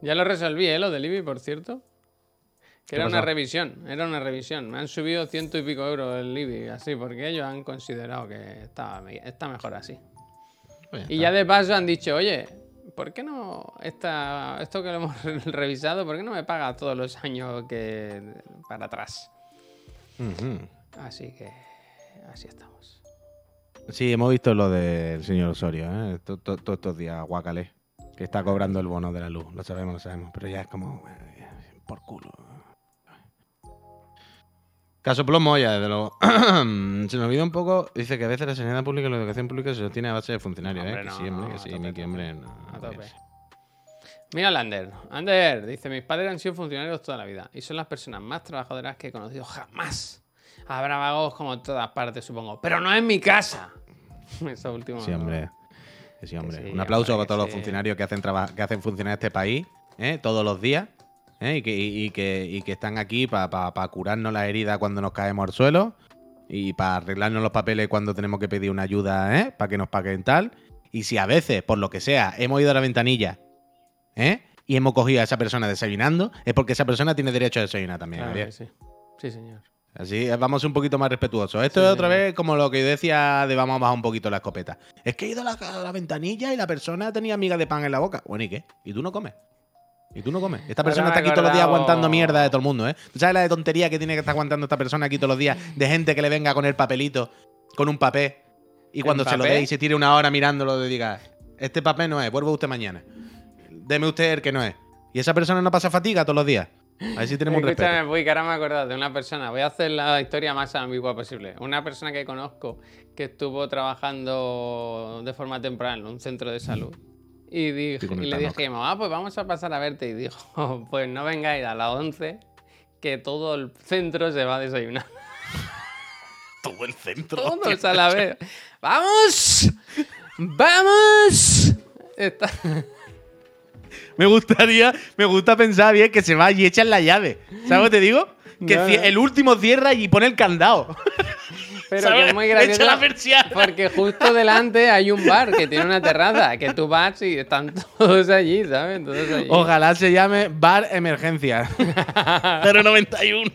ya lo resolví, ¿eh? Lo del IBI, por cierto. Que
¿Qué
era una revisión, era una revisión. Me han subido ciento y pico euros el IBI, así, porque ellos han considerado que estaba, me- está mejor así. Y ya de paso han dicho, oye, ¿por qué no esta, esto que lo hemos revisado, ¿por qué no me paga todos los años que para atrás? Así que así estamos.
Sí, hemos visto lo del señor Osorio, ¿eh? To- to- Todos estos días, guacalé. Que está cobrando el bono de la luz. Lo sabemos, lo sabemos. Pero ya es como. eh, por culo. Caso plomo, ya, desde luego. se me olvida un poco. Dice que a veces la sanidad pública y la educación pública se sostiene a base de funcionarios,
Hombre,
¿eh? Que sí, hombre,
no,
que sí,
tope, a
hombre.
Mira al Ander. Ander dice, mis padres han sido funcionarios toda la vida y son las personas más trabajadoras que he conocido jamás. Habrá vagos como en todas partes, supongo. Pero no en mi casa. Eso último.
Sí, hombre. Sí, hombre.
sí,
un aplauso para todos los funcionarios que hacen, que hacen funcionar este país ¿eh? todos los días ¿eh? y, que, y- y que, y que están aquí para curarnos las heridas cuando nos caemos al suelo y para arreglarnos los papeles cuando tenemos que pedir una ayuda ¿eh? para que nos paguen tal. Y si a veces, por lo que sea, hemos ido a la ventanilla ¿eh? y hemos cogido a esa persona desayunando, es porque esa persona tiene derecho a desayunar también.
Claro. Sí, señor.
Así eh, vamos un poquito más respetuosos. Esto
Sí,
es otra vez como lo que yo decía de vamos a bajar un poquito la escopeta. Es que he ido a la, a la ventanilla y la persona tenía miga de pan en la boca. Bueno, ¿y qué? ¿Y tú no comes? ¿Y tú no comes? Esta persona está aquí todos los días aguantando mierda de todo el mundo, ¿eh? ¿Tú sabes la de tontería que tiene que estar aguantando esta persona aquí todos los días? De gente que le venga con el papelito, con un papel, y cuando se lo dé y se tire una hora mirándolo, le diga, este papel no es, vuelve usted mañana. Deme usted el que no es. Y esa persona no pasa fatiga todos los días. A ver si tenemos un respeto.
Escúchame, voy, que ahora me acordado de una persona. Voy a hacer la historia más ambigua posible. Una persona que conozco que estuvo trabajando de forma temporal en un centro de salud. Y,
con
y le dijimos, ah, pues vamos a pasar a verte. Y dijo, pues no vengáis a las 11, que todo el centro se va a desayunar.
Todo el centro.
Todos a la vez. ¡Vamos! ¡Vamos! Está-
Me gustaría, me gusta pensar bien que se va y echan la llave. ¿Sabes lo que te digo? Que
No,
cie-
no.
el último cierra y pone el candado.
Pero
¿Sabes?
que es muy gracioso.
Echa la persiana.
Porque justo delante hay un bar que tiene una terraza, que tú vas y están todos allí, ¿sabes? Todos allí.
Ojalá se llame Bar Emergencia. 091.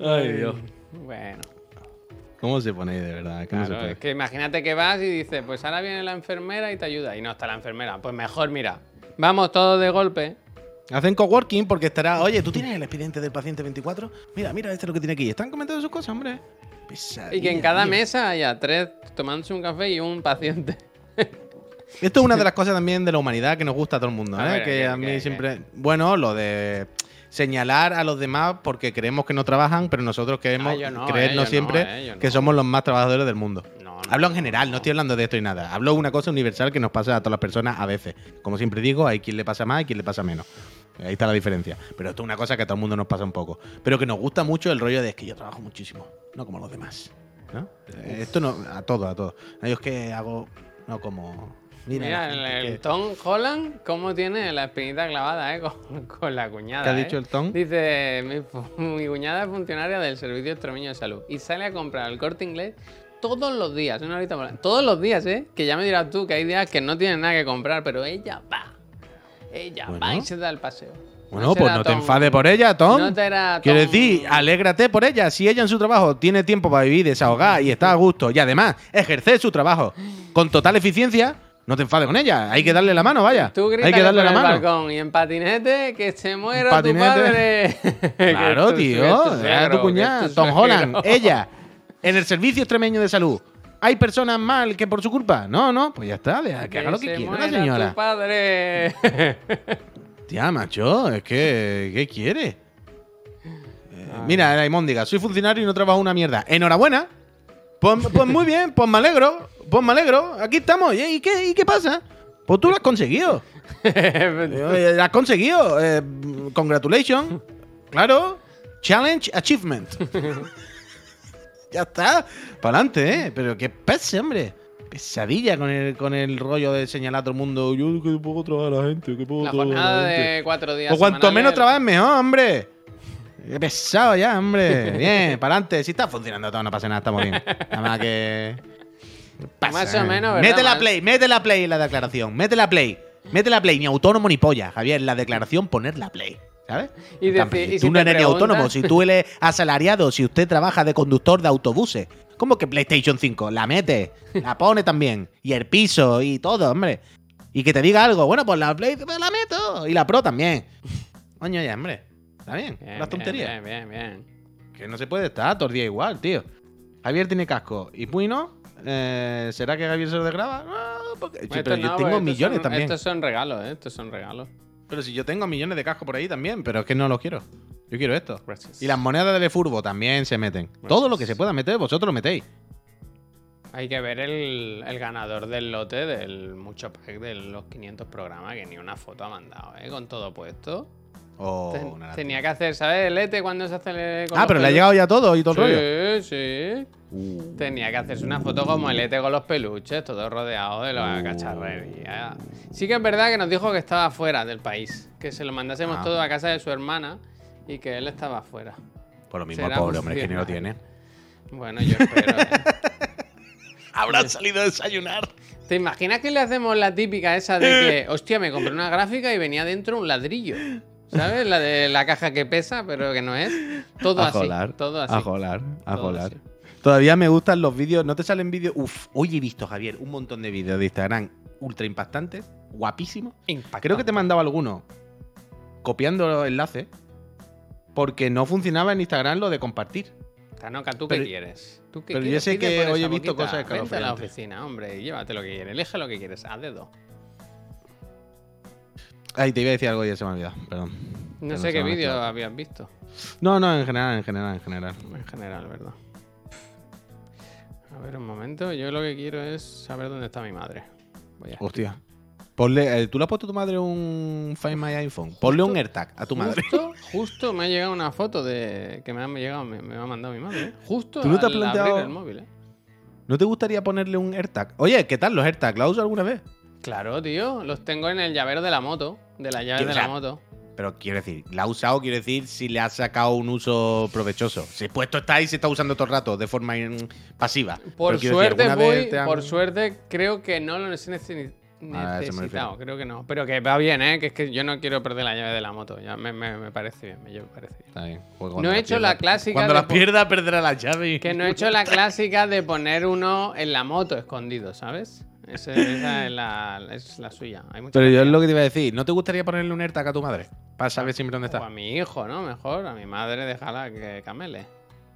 Ay, Dios.
Bueno,
¿Cómo se pone ahí de verdad?
Es que imagínate que vas y dices, pues ahora viene la enfermera y te ayuda. Y no está la enfermera. Pues mejor, mira, vamos todos de golpe.
Hacen coworking porque estará. Oye, ¿tú tienes el expediente del paciente 24? Mira, mira, este es lo que tiene aquí. Están comentando sus cosas, hombre.
Y que en cada
Pesadilla.
mesa haya tres tomándose un café y un paciente.
Esto es una de las cosas también de la humanidad que nos gusta a todo el mundo,
A
¿eh?
ver,
que
¿qué,
a mí siempre. Bueno, lo de señalar a los demás porque creemos que no trabajan, pero nosotros queremos
Ah, no,
creernos
eh, no,
siempre
eh, no.
que somos los más trabajadores del mundo. Hablo en general, no estoy hablando de esto y nada. Hablo de una cosa universal que nos pasa a todas las personas a veces. Como siempre digo, hay quien le pasa más y quien le pasa menos. Ahí está la diferencia. Pero esto es una cosa que a todo el mundo nos pasa un poco. Pero que nos gusta mucho el rollo de es que yo trabajo muchísimo, no como los demás. ¿no? Esto no, a todos, a todos. Yo es que hago, no como... Mira,
el, Tom Holland, cómo tiene la espinita clavada, ¿eh? Con, con la cuñada.
¿Qué ha
¿eh?
dicho el Tom?
Dice: mi, mi cuñada es funcionaria del Servicio Extremeño de Salud y sale a comprar el corte inglés todos los días. Una horita por Todos los días, ¿eh? Que ya me dirás tú que hay días que no tienen nada que comprar, pero ella va. Ella va y se da el paseo.
Bueno, pues no te enfades por ella, Tom.
No te era
Quiero decir, alégrate por ella. Si ella en su trabajo tiene tiempo para vivir, desahogar y está a gusto, y además ejercer su trabajo con total eficiencia, no te enfades con ella. Hay que darle la mano, vaya.
Tú
Hay que darle
por
la
el
mano.
balcón y en patinete que se muera
Patinete.
tu padre.
Claro, tío.
es tu
Era tu cuñada, Tom Holland, ella, en el servicio extremeño de salud. ¿Hay personas mal que por su culpa? No, no, pues ya está, deja que haga lo que quiera la señora.
tu padre.
Tía, macho, es que, ¿qué quiere? Mira, Raimóndiga, soy funcionario y no trabajo una mierda. Enhorabuena. Pues, pues muy bien, pues me alegro. Pues me alegro. Aquí estamos. ¿Y, qué, ¿Y qué pasa? Pues tú lo has conseguido. Eh, Lo has conseguido. Eh, congratulations. Claro. Challenge achievement. ya está. Para adelante, ¿eh? Pero qué pese, hombre. Pesadilla con el, con el rollo de señalar a todo el mundo. Yo que puedo trabajar a la gente, que puedo
La jornada
la gente.
de cuatro días.
Pues cuanto menos trabajes, mejor, hombre. Qué pesado ya, hombre. Bien, para adelante. Si está funcionando todo, no pasa nada, estamos bien. Nada más que. Pasa?
Más o menos, ¿verdad?
Mete la play, mete la play en la declaración. Mete la play. Mete la play, ni autónomo ni polla, Javier. En la declaración, poner la play. ¿Sabes?
Y y
tú
si
no eres ni autónomo, si tú eres asalariado, si usted trabaja de conductor de autobuses. ¿Cómo que PlayStation 5? La mete, la pone también. Y el piso y todo, hombre. Y que te diga algo, bueno, pues la Play pues la meto. Y la Pro también. Coño, ya, hombre. Está bien,
Bien,
las
bien,
tonterías.
Bien, bien, bien.
Que no se puede estar todo el día igual, tío. Javier tiene casco y Puy no. Eh, ¿Será que Javier se lo desgraba? No, porque- sí,
Estos
pero yo tengo millones
son-
también.
Estos son regalos, ¿eh? Estos son regalos.
Pero si yo tengo millones de cascos por ahí también, pero es que no los quiero. Yo quiero esto.
Gracias.
Y las monedas de Furbo también se meten. Todo lo que se pueda meter, vosotros lo metéis.
Hay que ver el, el ganador del lote del mucho pack de los 500 programas, que ni una foto ha mandado, ¿eh? Con todo puesto.
O
Ten-
una lástima.
tenía que hacer, ¿sabes? El ETE cuando se hace el. con
Ah, pero le ha llegado ya todo y todo el rollo.
Sí, sí. Tenía que hacerse una foto como el ETE con los peluches, todo rodeado de
Uh.
la cacharrería. Sí que es verdad que nos dijo que estaba fuera del país, que se lo mandásemos
Ah.
todo a casa de su hermana y que él estaba fuera.
Por lo mismo,
Será
pobre hombre, que ni lo tiene.
Bueno, yo espero. ¿eh?
Habrá salido a desayunar.
¿Te imaginas que le hacemos la típica esa de que, hostia, me compré una gráfica y venía dentro un ladrillo? ¿Sabes? La de la caja que pesa, pero que no es. Todo
a
así.
jolar,
todo así.
a jolar, a
Todo
jolar.
así.
Todavía me gustan los vídeos. ¿No te salen vídeos? Uf, hoy he visto, Javier, un montón de vídeos de Instagram ultra impactantes, guapísimos. Creo que te mandaba alguno copiando enlaces porque no funcionaba en Instagram lo de compartir.
Tanoca, ¿tú qué quieres? ¿Tú qué
pero yo sé que hoy he visto cosas
Vente a la oficina, hombre, y llévate lo que quieres. Elige lo que quieres, a dedo.
Ay, te iba a decir algo y ya se me ha olvidado, perdón.
No sé qué vídeo habías visto.
No, no, en general, en general, en general.
En general, ¿verdad? A ver, un momento. Yo lo que quiero es saber dónde está mi madre. Voy a...
Hostia. Ponle, eh, ¿Tú le has puesto a tu madre un Find My iPhone? Ponle un AirTag a tu madre.
Justo, justo me ha llegado una foto de que me ha llegado, me, me ha mandado mi madre. ¿eh? Justo
¿Tú no te has planteado-
abrir el móvil, ¿eh?
¿No te gustaría ponerle un AirTag? Oye, ¿qué tal los AirTag? ¿Lo has usado alguna vez?
Claro, tío. Los tengo en el llavero de la moto. De la llave de la moto.
Pero quiero decir, la ha usado, quiero decir, si le ha sacado un uso provechoso. Si puesto está ahí, se está usando todo el rato de forma pasiva.
Por
Pero quiero decir,
suerte,
¿alguna vez
voy,
te han-
por suerte, creo que no lo he necesi-
Ah,
necesitado. creo que no. Pero que va bien, ¿eh? Que es que yo no quiero perder la llave de la moto. Ya me, me- me parece bien, me parece bien.
Está bien.
No he hecho
pierda-
la clásica
Cuando la pierda, perderá la llave.
Que no he hecho la clásica de poner uno en la moto escondido, ¿sabes? Ese- esa es la, es la suya. Hay mucha
Pero yo es lo que te iba a decir. ¿No te gustaría ponerle un AirTag a tu madre? Para saber siempre dónde
O a
está.
mi hijo, ¿no? Mejor. A mi madre, déjala que camele.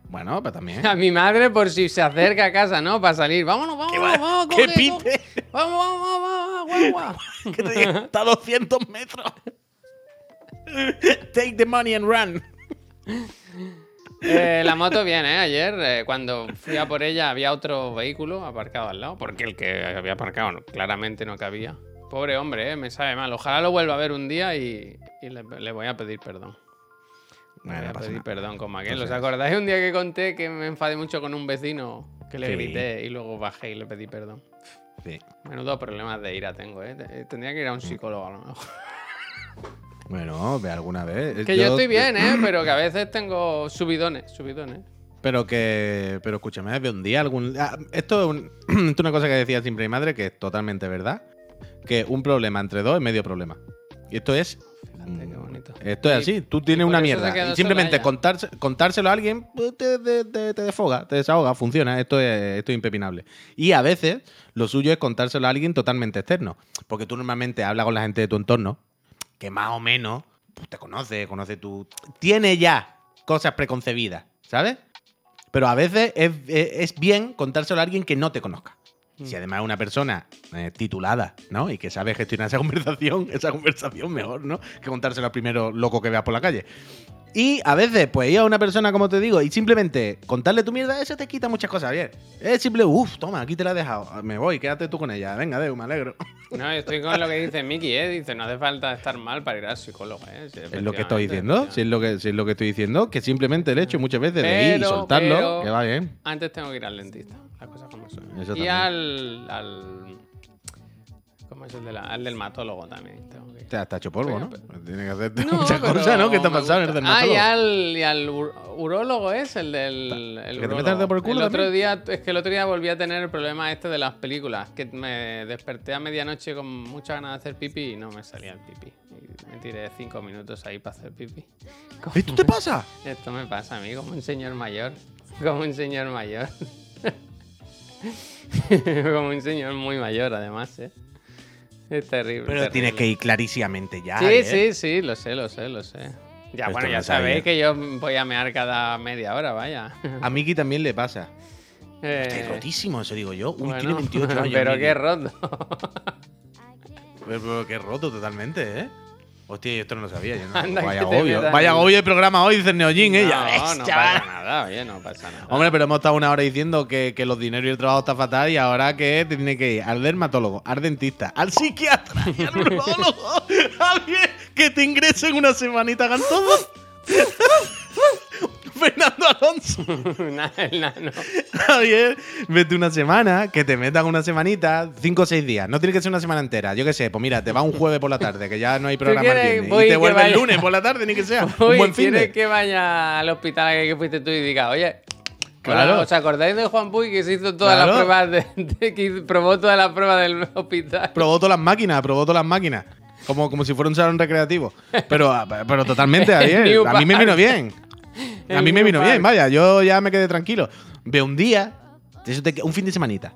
Bueno, pues también.
A mi madre, por si se acerca a casa, ¿no? Para salir. Vámonos, vámonos, vamos,
¡Qué
coge,
pite!
Vamos, vamos, vamos, vamos, guagua.
que te diga, está a 200 metros. Take the money and run.
Eh, la moto bien, ¿eh? Ayer, eh, cuando fui a por ella, había otro vehículo aparcado al lado. Porque el que había aparcado no- claramente no cabía. Pobre hombre, ¿eh? Me sabe mal. Ojalá lo vuelva a ver un día y, y le, le voy a pedir perdón. Le voy a pedir perdón con aquel.
Entonces-
¿Os acordáis un día que conté que me enfadé mucho con un vecino? Que le
Sí.
grité y luego bajé y le pedí perdón.
Sí.
Menudo problemas de ira tengo, ¿eh? Te- Tendría que ir a un psicólogo a lo mejor.
Bueno, ve alguna vez.
Que yo, estoy bien, ¿eh? Pero que a veces tengo subidones, subidones.
Pero que. Pero escúchame, ve un día algún. ah, esto es, un- esto es una cosa que decía siempre mi madre, que es totalmente verdad. Que un problema entre dos es medio problema. Y esto es.
Fíjate qué bonito.
Esto es
Y-
así. Tú tienes una mierda. Y simplemente contarse- contárselo a alguien pues, te, te, te- te desfoga, te desahoga, funciona. Esto es, esto es impepinable. Y a veces lo suyo es contárselo a alguien totalmente externo. Porque tú normalmente hablas con la gente de tu entorno, que más o menos pues, te conoce, conoce tu. Tiene ya cosas preconcebidas, ¿sabes? Pero a veces es, es- es bien contárselo a alguien que no te conozca.
Mm.
Si además es una persona eh, titulada, ¿no? Y que sabe gestionar esa conversación, esa conversación mejor, ¿no? Que contárselo al primero loco que veas por la calle. Y a veces, pues ir a una persona, como te digo, y simplemente contarle tu mierda, eso te quita muchas cosas, bien. Es simple, uff, toma, aquí te la he dejado. Me voy, quédate tú con ella. Venga, Deu, me alegro.
No, yo estoy con lo que dice Miki, ¿eh? Dice, no hace falta estar mal para ir al psicólogo, ¿eh?
Es lo que estoy diciendo, si es lo que, si es lo que estoy diciendo, que simplemente el hecho muchas veces de ir y soltarlo, que va bien.
Antes tengo que ir al dentista, las cosas como son.
Eso
y al. ¿Cómo es el de la, al dermatólogo también? Tengo que.
Te has hecho polvo, ¿no? Tienes que hacerte
No,
muchas
pero
cosas, ¿no? ¿Qué te ha pasado en el
gusta. Ah, y
dermatólogo?
al, y al ur- urólogo es el del. El
¿Que te
urólogo.
el dedo por el culo
El otro día, es que el otro día volví a tener el problema este de las películas. Que me desperté a medianoche con muchas ganas de hacer pipí y no me salía el pipí. Y me tiré cinco minutos ahí para hacer pipí.
¿Esto te pasa?
Esto me pasa a mí como un señor mayor. Como un señor mayor. como un señor muy mayor, además, ¿eh? Es terrible.
Pero
terrible.
tienes que ir clarísimamente ya.
Sí,
¿eh?
sí, sí, lo sé, lo sé, lo sé. Ya,
Esto
bueno,
no
ya
sabía.
sabéis que yo voy a mear cada media hora, vaya.
A Miki también le pasa.
Eh,
Está rotísimo, eso digo yo. Uy,
bueno,
tiene 28 años.
Pero qué roto.
Pero, pero qué roto totalmente, ¿eh? Hostia, yo esto no lo sabía. Yo no.
Anda,
Vaya
metas
Vaya agobio el programa hoy, dice Neojin, ¿eh? Ya
no,
ves,
no
chaval.
pasa nada, oye, no pasa nada.
Hombre, pero hemos estado una hora diciendo que, que los dineros y el trabajo está fatal y ahora que te tiene que ir al dermatólogo, al dentista, al psiquiatra y al urologo. Alguien que te ingrese en una semanita, hagan todo. Fernando Alonso.
Nada, el nano.
Javier, vete una semana, que te metan una semanita, cinco o seis días. No tiene que ser una semana entera. Yo qué sé, pues mira, te va un jueves por la tarde, que ya no hay programa el viernes,
Voy
Y te vuelve el lunes por la tarde, ni que sea. un
Uy,
buen fin
¿quieres
de.
que vaya al hospital al que fuiste tú y diga, oye,
Claro.
¿os acordáis de Juan Puy que se hizo todas
Claro.
las pruebas de, de- que probó todas las pruebas del hospital?
Probó todas las máquinas, probó todas las máquinas. Como, como si fuera un salón recreativo. Pero, pero totalmente, Javier. A mí me vino bien. A mí me vino bien, vaya. Yo ya me quedé tranquilo. Veo un día, eso te- un fin de semanita.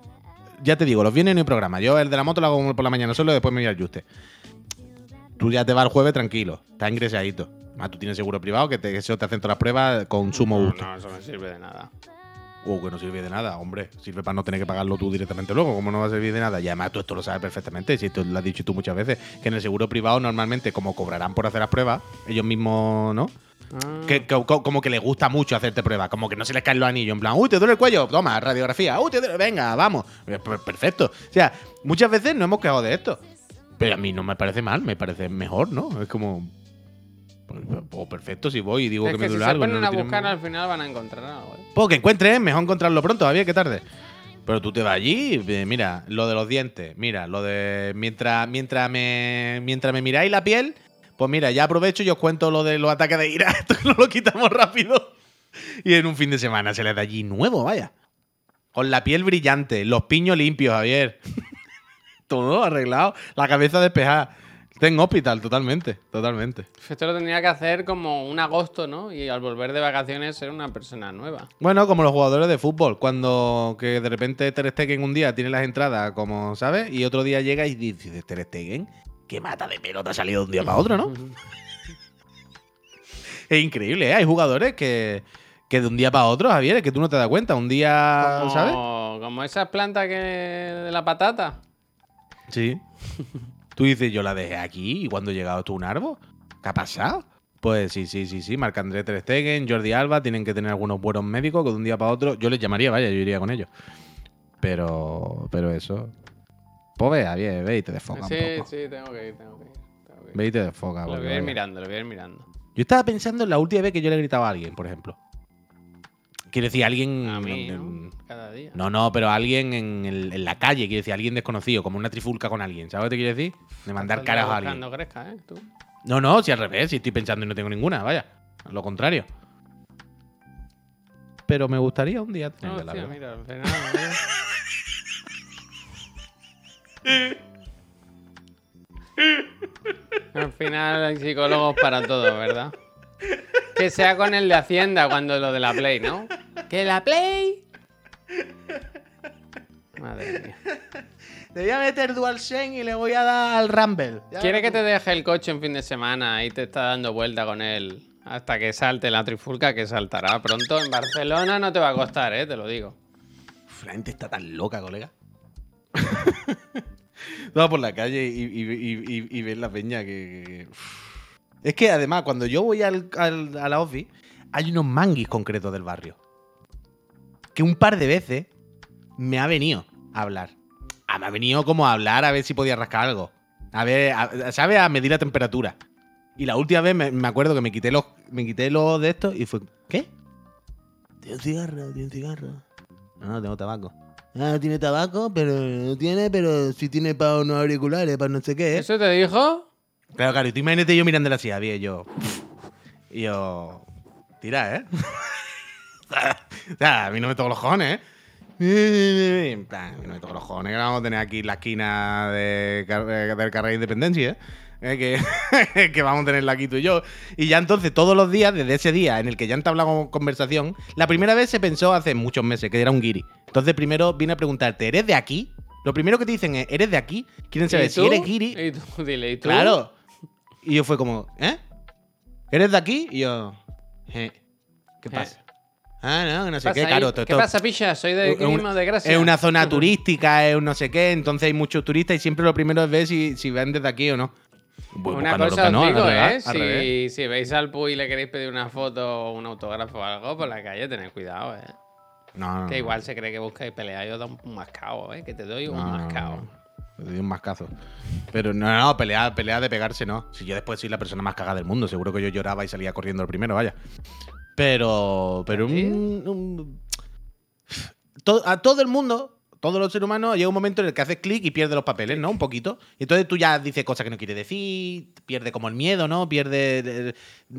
Ya te digo, los viernes no hay programa. Yo el de la moto lo hago por la mañana solo y después me voy al Juste. Tú ya te vas el jueves tranquilo, estás ingresadito. Además, tú tienes seguro privado que te, eso te hacen todas las pruebas con sumo
No,
gusto.
no, eso no sirve de nada.
Uh, que no sirve de nada, hombre. Sirve para no tener que pagarlo tú directamente luego. ¿Cómo no va a servir de nada? Y además tú esto lo sabes perfectamente. Si tú lo has dicho tú muchas veces, que en el seguro privado normalmente, como cobrarán por hacer las pruebas, ellos mismos, ¿no? Que, que- co- como que les gusta mucho hacerte pruebas. Como que no se les caen los anillos. En plan, uy, te duele el cuello. Toma, radiografía. Uy, te duele. Venga, vamos. Eh, per- Perfecto. O sea, muchas veces no hemos quejado de esto. Pero a mí no me parece mal, me parece mejor, ¿no? Es como. Pues, pues, perfecto, si voy y digo
Es
que
que
me
si
duele
se
algo. y
ponen
no
a buscar, al final van a encontrar algo. ¿eh?
pues que encuentres, mejor encontrarlo pronto, todavía que tarde. Pero tú te vas allí, eh, mira, lo de los dientes, mira, lo de mientras mientras me mientras me miráis la piel, pues mira, ya aprovecho y os cuento lo de los ataques de ira, esto no lo quitamos rápido. Y en un fin de semana se les da allí nuevo, vaya. Con la piel brillante, los piños limpios, Javier. Todo arreglado, la cabeza despejada. Ten hospital, totalmente, totalmente.
Esto lo tendría que hacer como un agosto, ¿no? Y al volver de vacaciones ser una persona nueva.
Bueno, como los jugadores de fútbol, cuando que de repente Ter Stegen un día tiene las entradas, como sabes, y otro día llega y dice Ter Stegen, que mata de pelota ha salido de un día para otro, ¿no? es increíble, ¿eh? Hay jugadores que, que de un día para otro, Javier, es que tú no te das cuenta, un día,
Como,
¿sabes?
como esas plantas que de la patata.
Sí. Tú dices, yo la dejé aquí y cuando he llegado tú un árbol, ¿qué ha pasado? Pues sí, sí, sí, sí. Marc-André Ter Stegen, Jordi Alba tienen que tener algunos buenos médicos que de un día para otro yo les llamaría, vaya, yo iría con ellos. Pero, pero eso. Pues vea, bien, ve y te desfoca
sí,
un poco.
sí, tengo que ir, tengo que ir. tengo que ir.
Ve y te desfoca.
Lo voy a ir mirando, lo voy a ir mirando.
Yo estaba pensando en la última vez que yo le gritaba a alguien, por ejemplo. Quiero decir, alguien.
A mí,
en-
¿no? Cada día.
No, no, pero alguien en, el- en la calle, quiero decir, alguien desconocido, como una trifulca con alguien. ¿Sabes lo que te quiero decir? De mandar
Estás
caras a alguien.
crezca, ¿eh? Tú.
No, no, si al revés, si estoy pensando y no tengo ninguna, vaya. Lo contrario. Pero me gustaría un día
No,
tenerla, la
hostia, mira, Fernando, mira. Al final hay psicólogos para todo, ¿verdad? Que sea con el de Hacienda cuando lo de la Play, ¿no? ¡Que la Play! Madre mía.
Le voy a meter DualSense y le voy a dar al Rumble.
¿Quiere que te deje el coche en fin de semana y te está dando vuelta con él hasta que salte la trifulca que saltará pronto? En Barcelona no te va a costar, ¿eh? Te lo digo.
La gente está tan loca, colega. Vas por la calle y, y, y, y- ves la peña que. Es que además, cuando yo voy al- a la office, hay unos manguis concretos del barrio. Que un par de veces me ha venido a hablar. Ah, me ha venido como a hablar a ver si podía rascar algo. A ver, a- ¿sabes? A medir la temperatura. Y la última vez me, me acuerdo que me quité los, me quité los de estos y fue. ¿Qué? Tiene un cigarro, tiene un cigarro. No, no tengo tabaco. Ah, no tiene tabaco, pero no tiene, pero sí tiene para unos auriculares, para no sé qué.
¿Eso te dijo?
Claro, claro, y tú imagínate yo mirando así, había y yo. Y yo. Tira, ¿eh? o sea, a mí no me toco los cojones, ¿eh? En plan, a mí no me toco los cojones, que vamos a tener aquí en la esquina de, del carril de Independencia, ¿eh? Eh, Que, que vamos a tenerla aquí tú y yo. Y ya entonces, todos los días, desde ese día en el que ya entablamos conversación, la primera vez se pensó hace muchos meses que era un guiri. Entonces, primero vine a preguntarte, ¿eres de aquí? Lo primero que te dicen es, ¿eres de aquí? Quieren saber
¿Y
si eres guiri.
Y tú, dile, ¿y tú?
Claro. Y yo fue como, ¿eh? ¿Eres de aquí? Y yo, "Eh, ¿qué
Eh.
pasa? Ah, no, no
¿Qué
sé qué,
ahí?
claro. todo
¿Qué pasa, picha? Soy de de Gracia.
Es una zona turística, es un no sé qué, entonces hay muchos turistas y siempre lo primero es ver si, si ven desde aquí o no. Voy
Una cosa os
¿no?
digo, ¿eh? Si, si veis al Puy y le queréis pedir una foto o un autógrafo o algo por la calle, tened cuidado, ¿eh?
No, no,
Que igual se cree que buscáis pelea. Yo doy un mascao, ¿eh? Que te doy un mascao.
Te doy un mascazo. Pero no, no, pelea, pelea de pegarse no. Si yo después soy la persona más cagada del mundo, seguro que yo lloraba y salía corriendo el primero, vaya. Pero. Pero
¿Sí?
un. a todo el mundo, todos los seres humanos, llega un momento en el que haces clic y pierdes los papeles, ¿no? Un poquito. Y entonces tú ya dices cosas que no quieres decir, pierde como el miedo, ¿no? Pierde. eh,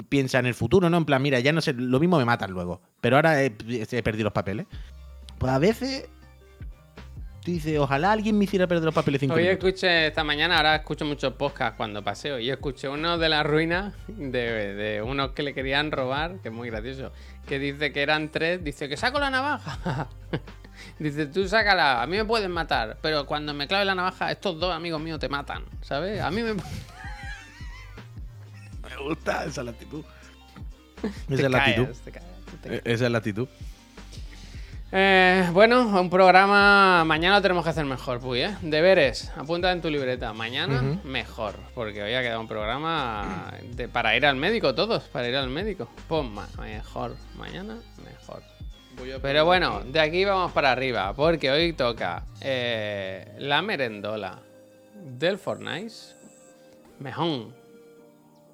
piensa en el futuro, ¿no? En plan, mira, ya no sé, lo mismo me matan luego. Pero ahora he, he perdido los papeles. Pues a veces. Tú dices, ojalá alguien me hiciera perder los papeles cinco
Hoy
minutos.
escuché esta mañana, ahora escucho muchos podcasts cuando paseo, y escuché uno de la ruina de, de unos que le querían robar, que es muy gracioso, que dice que eran tres, dice que saco la navaja. dice, tú sácala, a mí me pueden matar, pero cuando me clave la navaja, estos dos amigos míos te matan, ¿sabes? A mí me...
Me gusta esa es la actitud.
te
Esa es la actitud.
te
Eh, Esa es la actitud.
Eh, bueno, un programa. Mañana lo tenemos que hacer mejor, Puy, ¿eh? Deberes, apunta en tu libreta. Mañana mejor, porque hoy ha quedado un programa de- para ir al médico, todos, para ir al médico. Ma- mejor, mañana mejor. Pero bueno, de aquí vamos para arriba, porque hoy toca eh, la merendola del Fortnite. Mejón.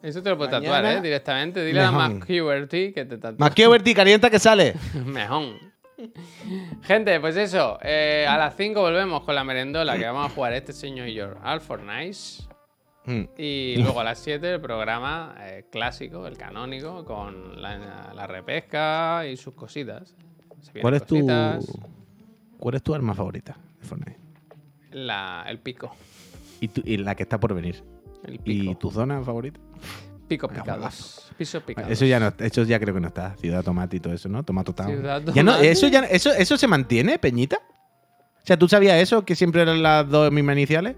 Eso te lo puedo tatuar, ¿eh? Directamente. Dile a
mejón.
Mac Huberty que te
que Berti, calienta que sale.
Mejón. Gente, pues eso. eh, a las 5 volvemos con la merendola que vamos a jugar este señor y yo al Fortnite.
Mm.
Y luego a las 7 el programa eh, clásico, el canónico, con la, la repesca y sus cositas.
¿Cuál es tu cuál es tu arma favorita de Fortnite?
La- el pico.
Y, tu- y la que está por venir.
El
¿Y
pico.
tu zona favorita?
Pico
Venga,
picados. Pisos picados.
Eso ya no, eso ya creo que no está. Ciudad Tomate y todo eso, ¿no? Tomato Town.
Ciudad
Ya no, eso ya eso, eso se mantiene, Peñita. O sea, ¿tú sabías eso? Que siempre eran las dos mismas iniciales.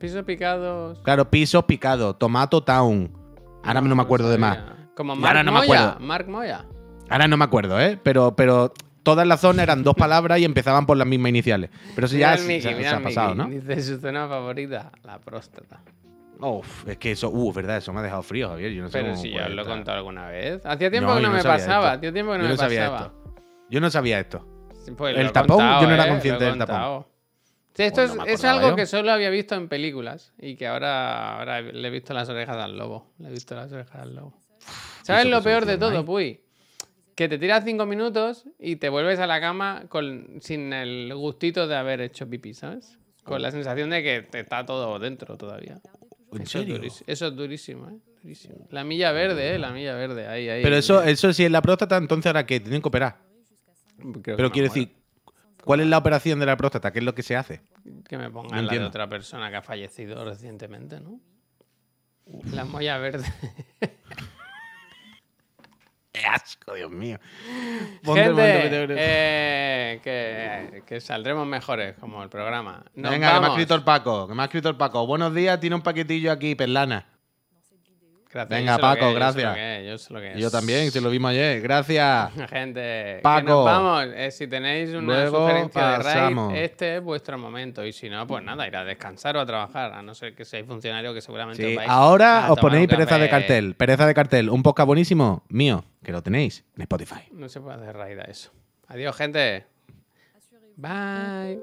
Pisos picados.
Claro, pisos picados, Tomato Town. Ahora no me acuerdo de más.
Como
Y
Mark
ahora no me
Moya.
acuerdo.
Mark Moya.
Ahora no me acuerdo, ¿eh? Pero, pero todas las zonas eran dos palabras y empezaban por las mismas iniciales. Pero eso ya
el
se-
Mickey,
se, ha pasado, ¿no?
Dice su zona favorita, la próstata.
Uf, es que eso, uh, es verdad, eso me ha dejado frío, Javier. Yo no sé
Pero
cómo
si ya os lo he contado alguna vez. Hacía tiempo
No,
que no,
no
me pasaba. Hacía tiempo que no
Yo
me
sabía
pasaba.
esto. Yo no sabía esto.
Pues
El tapón,
contado,
yo no era
¿eh?
consciente del tapón.
Sí, esto
Pues
es, es algo
yo.
que solo había visto en películas y que ahora, ahora le he visto las orejas al lobo. Le he visto las orejas al lobo. ¿Sabes lo peor de todo? Puy? Que te tiras cinco minutos y te vuelves a la cama con, sin el gustito de haber hecho pipí, ¿sabes? Con la sensación de que te está todo dentro todavía.
¿En
Eso es, durísimo, eso es durísimo, ¿eh? Durísimo. La milla verde, ¿eh? La milla verde, ahí, ahí.
Pero eso, eso sí es la próstata, entonces ahora que tienen que operar.
Creo
Pero quiero decir, ¿cuál es la operación de la próstata? ¿Qué es lo que se hace?
Que me
No
pongan la de otra persona que ha fallecido recientemente, ¿no? La molla verde.
¡Qué asco, Dios mío! Ponte
Gente, eh, que, que saldremos mejores como el programa. Nos
Venga, que me ha escrito el Paco, que me ha escrito el Paco. Buenos días, tiene un paquetillo aquí, Perlana.
Gracias,
Venga,
yo
Paco, gracias.
Yo es, es.
También, si lo vimos ayer. Gracias.
Gente, que
Paco.
nos vamos. Eh, si tenéis una
Luego
sugerencia de raid, este es vuestro momento. Y si no, pues nada, ir a descansar o a trabajar. A no ser que seáis funcionarios que seguramente os
Sí,
vais
ahora
a
os ponéis pereza de cartel. Pereza de cartel. Un podcast buenísimo mío, que lo tenéis en Spotify.
No se puede hacer raid a eso. Adiós, gente. Bye.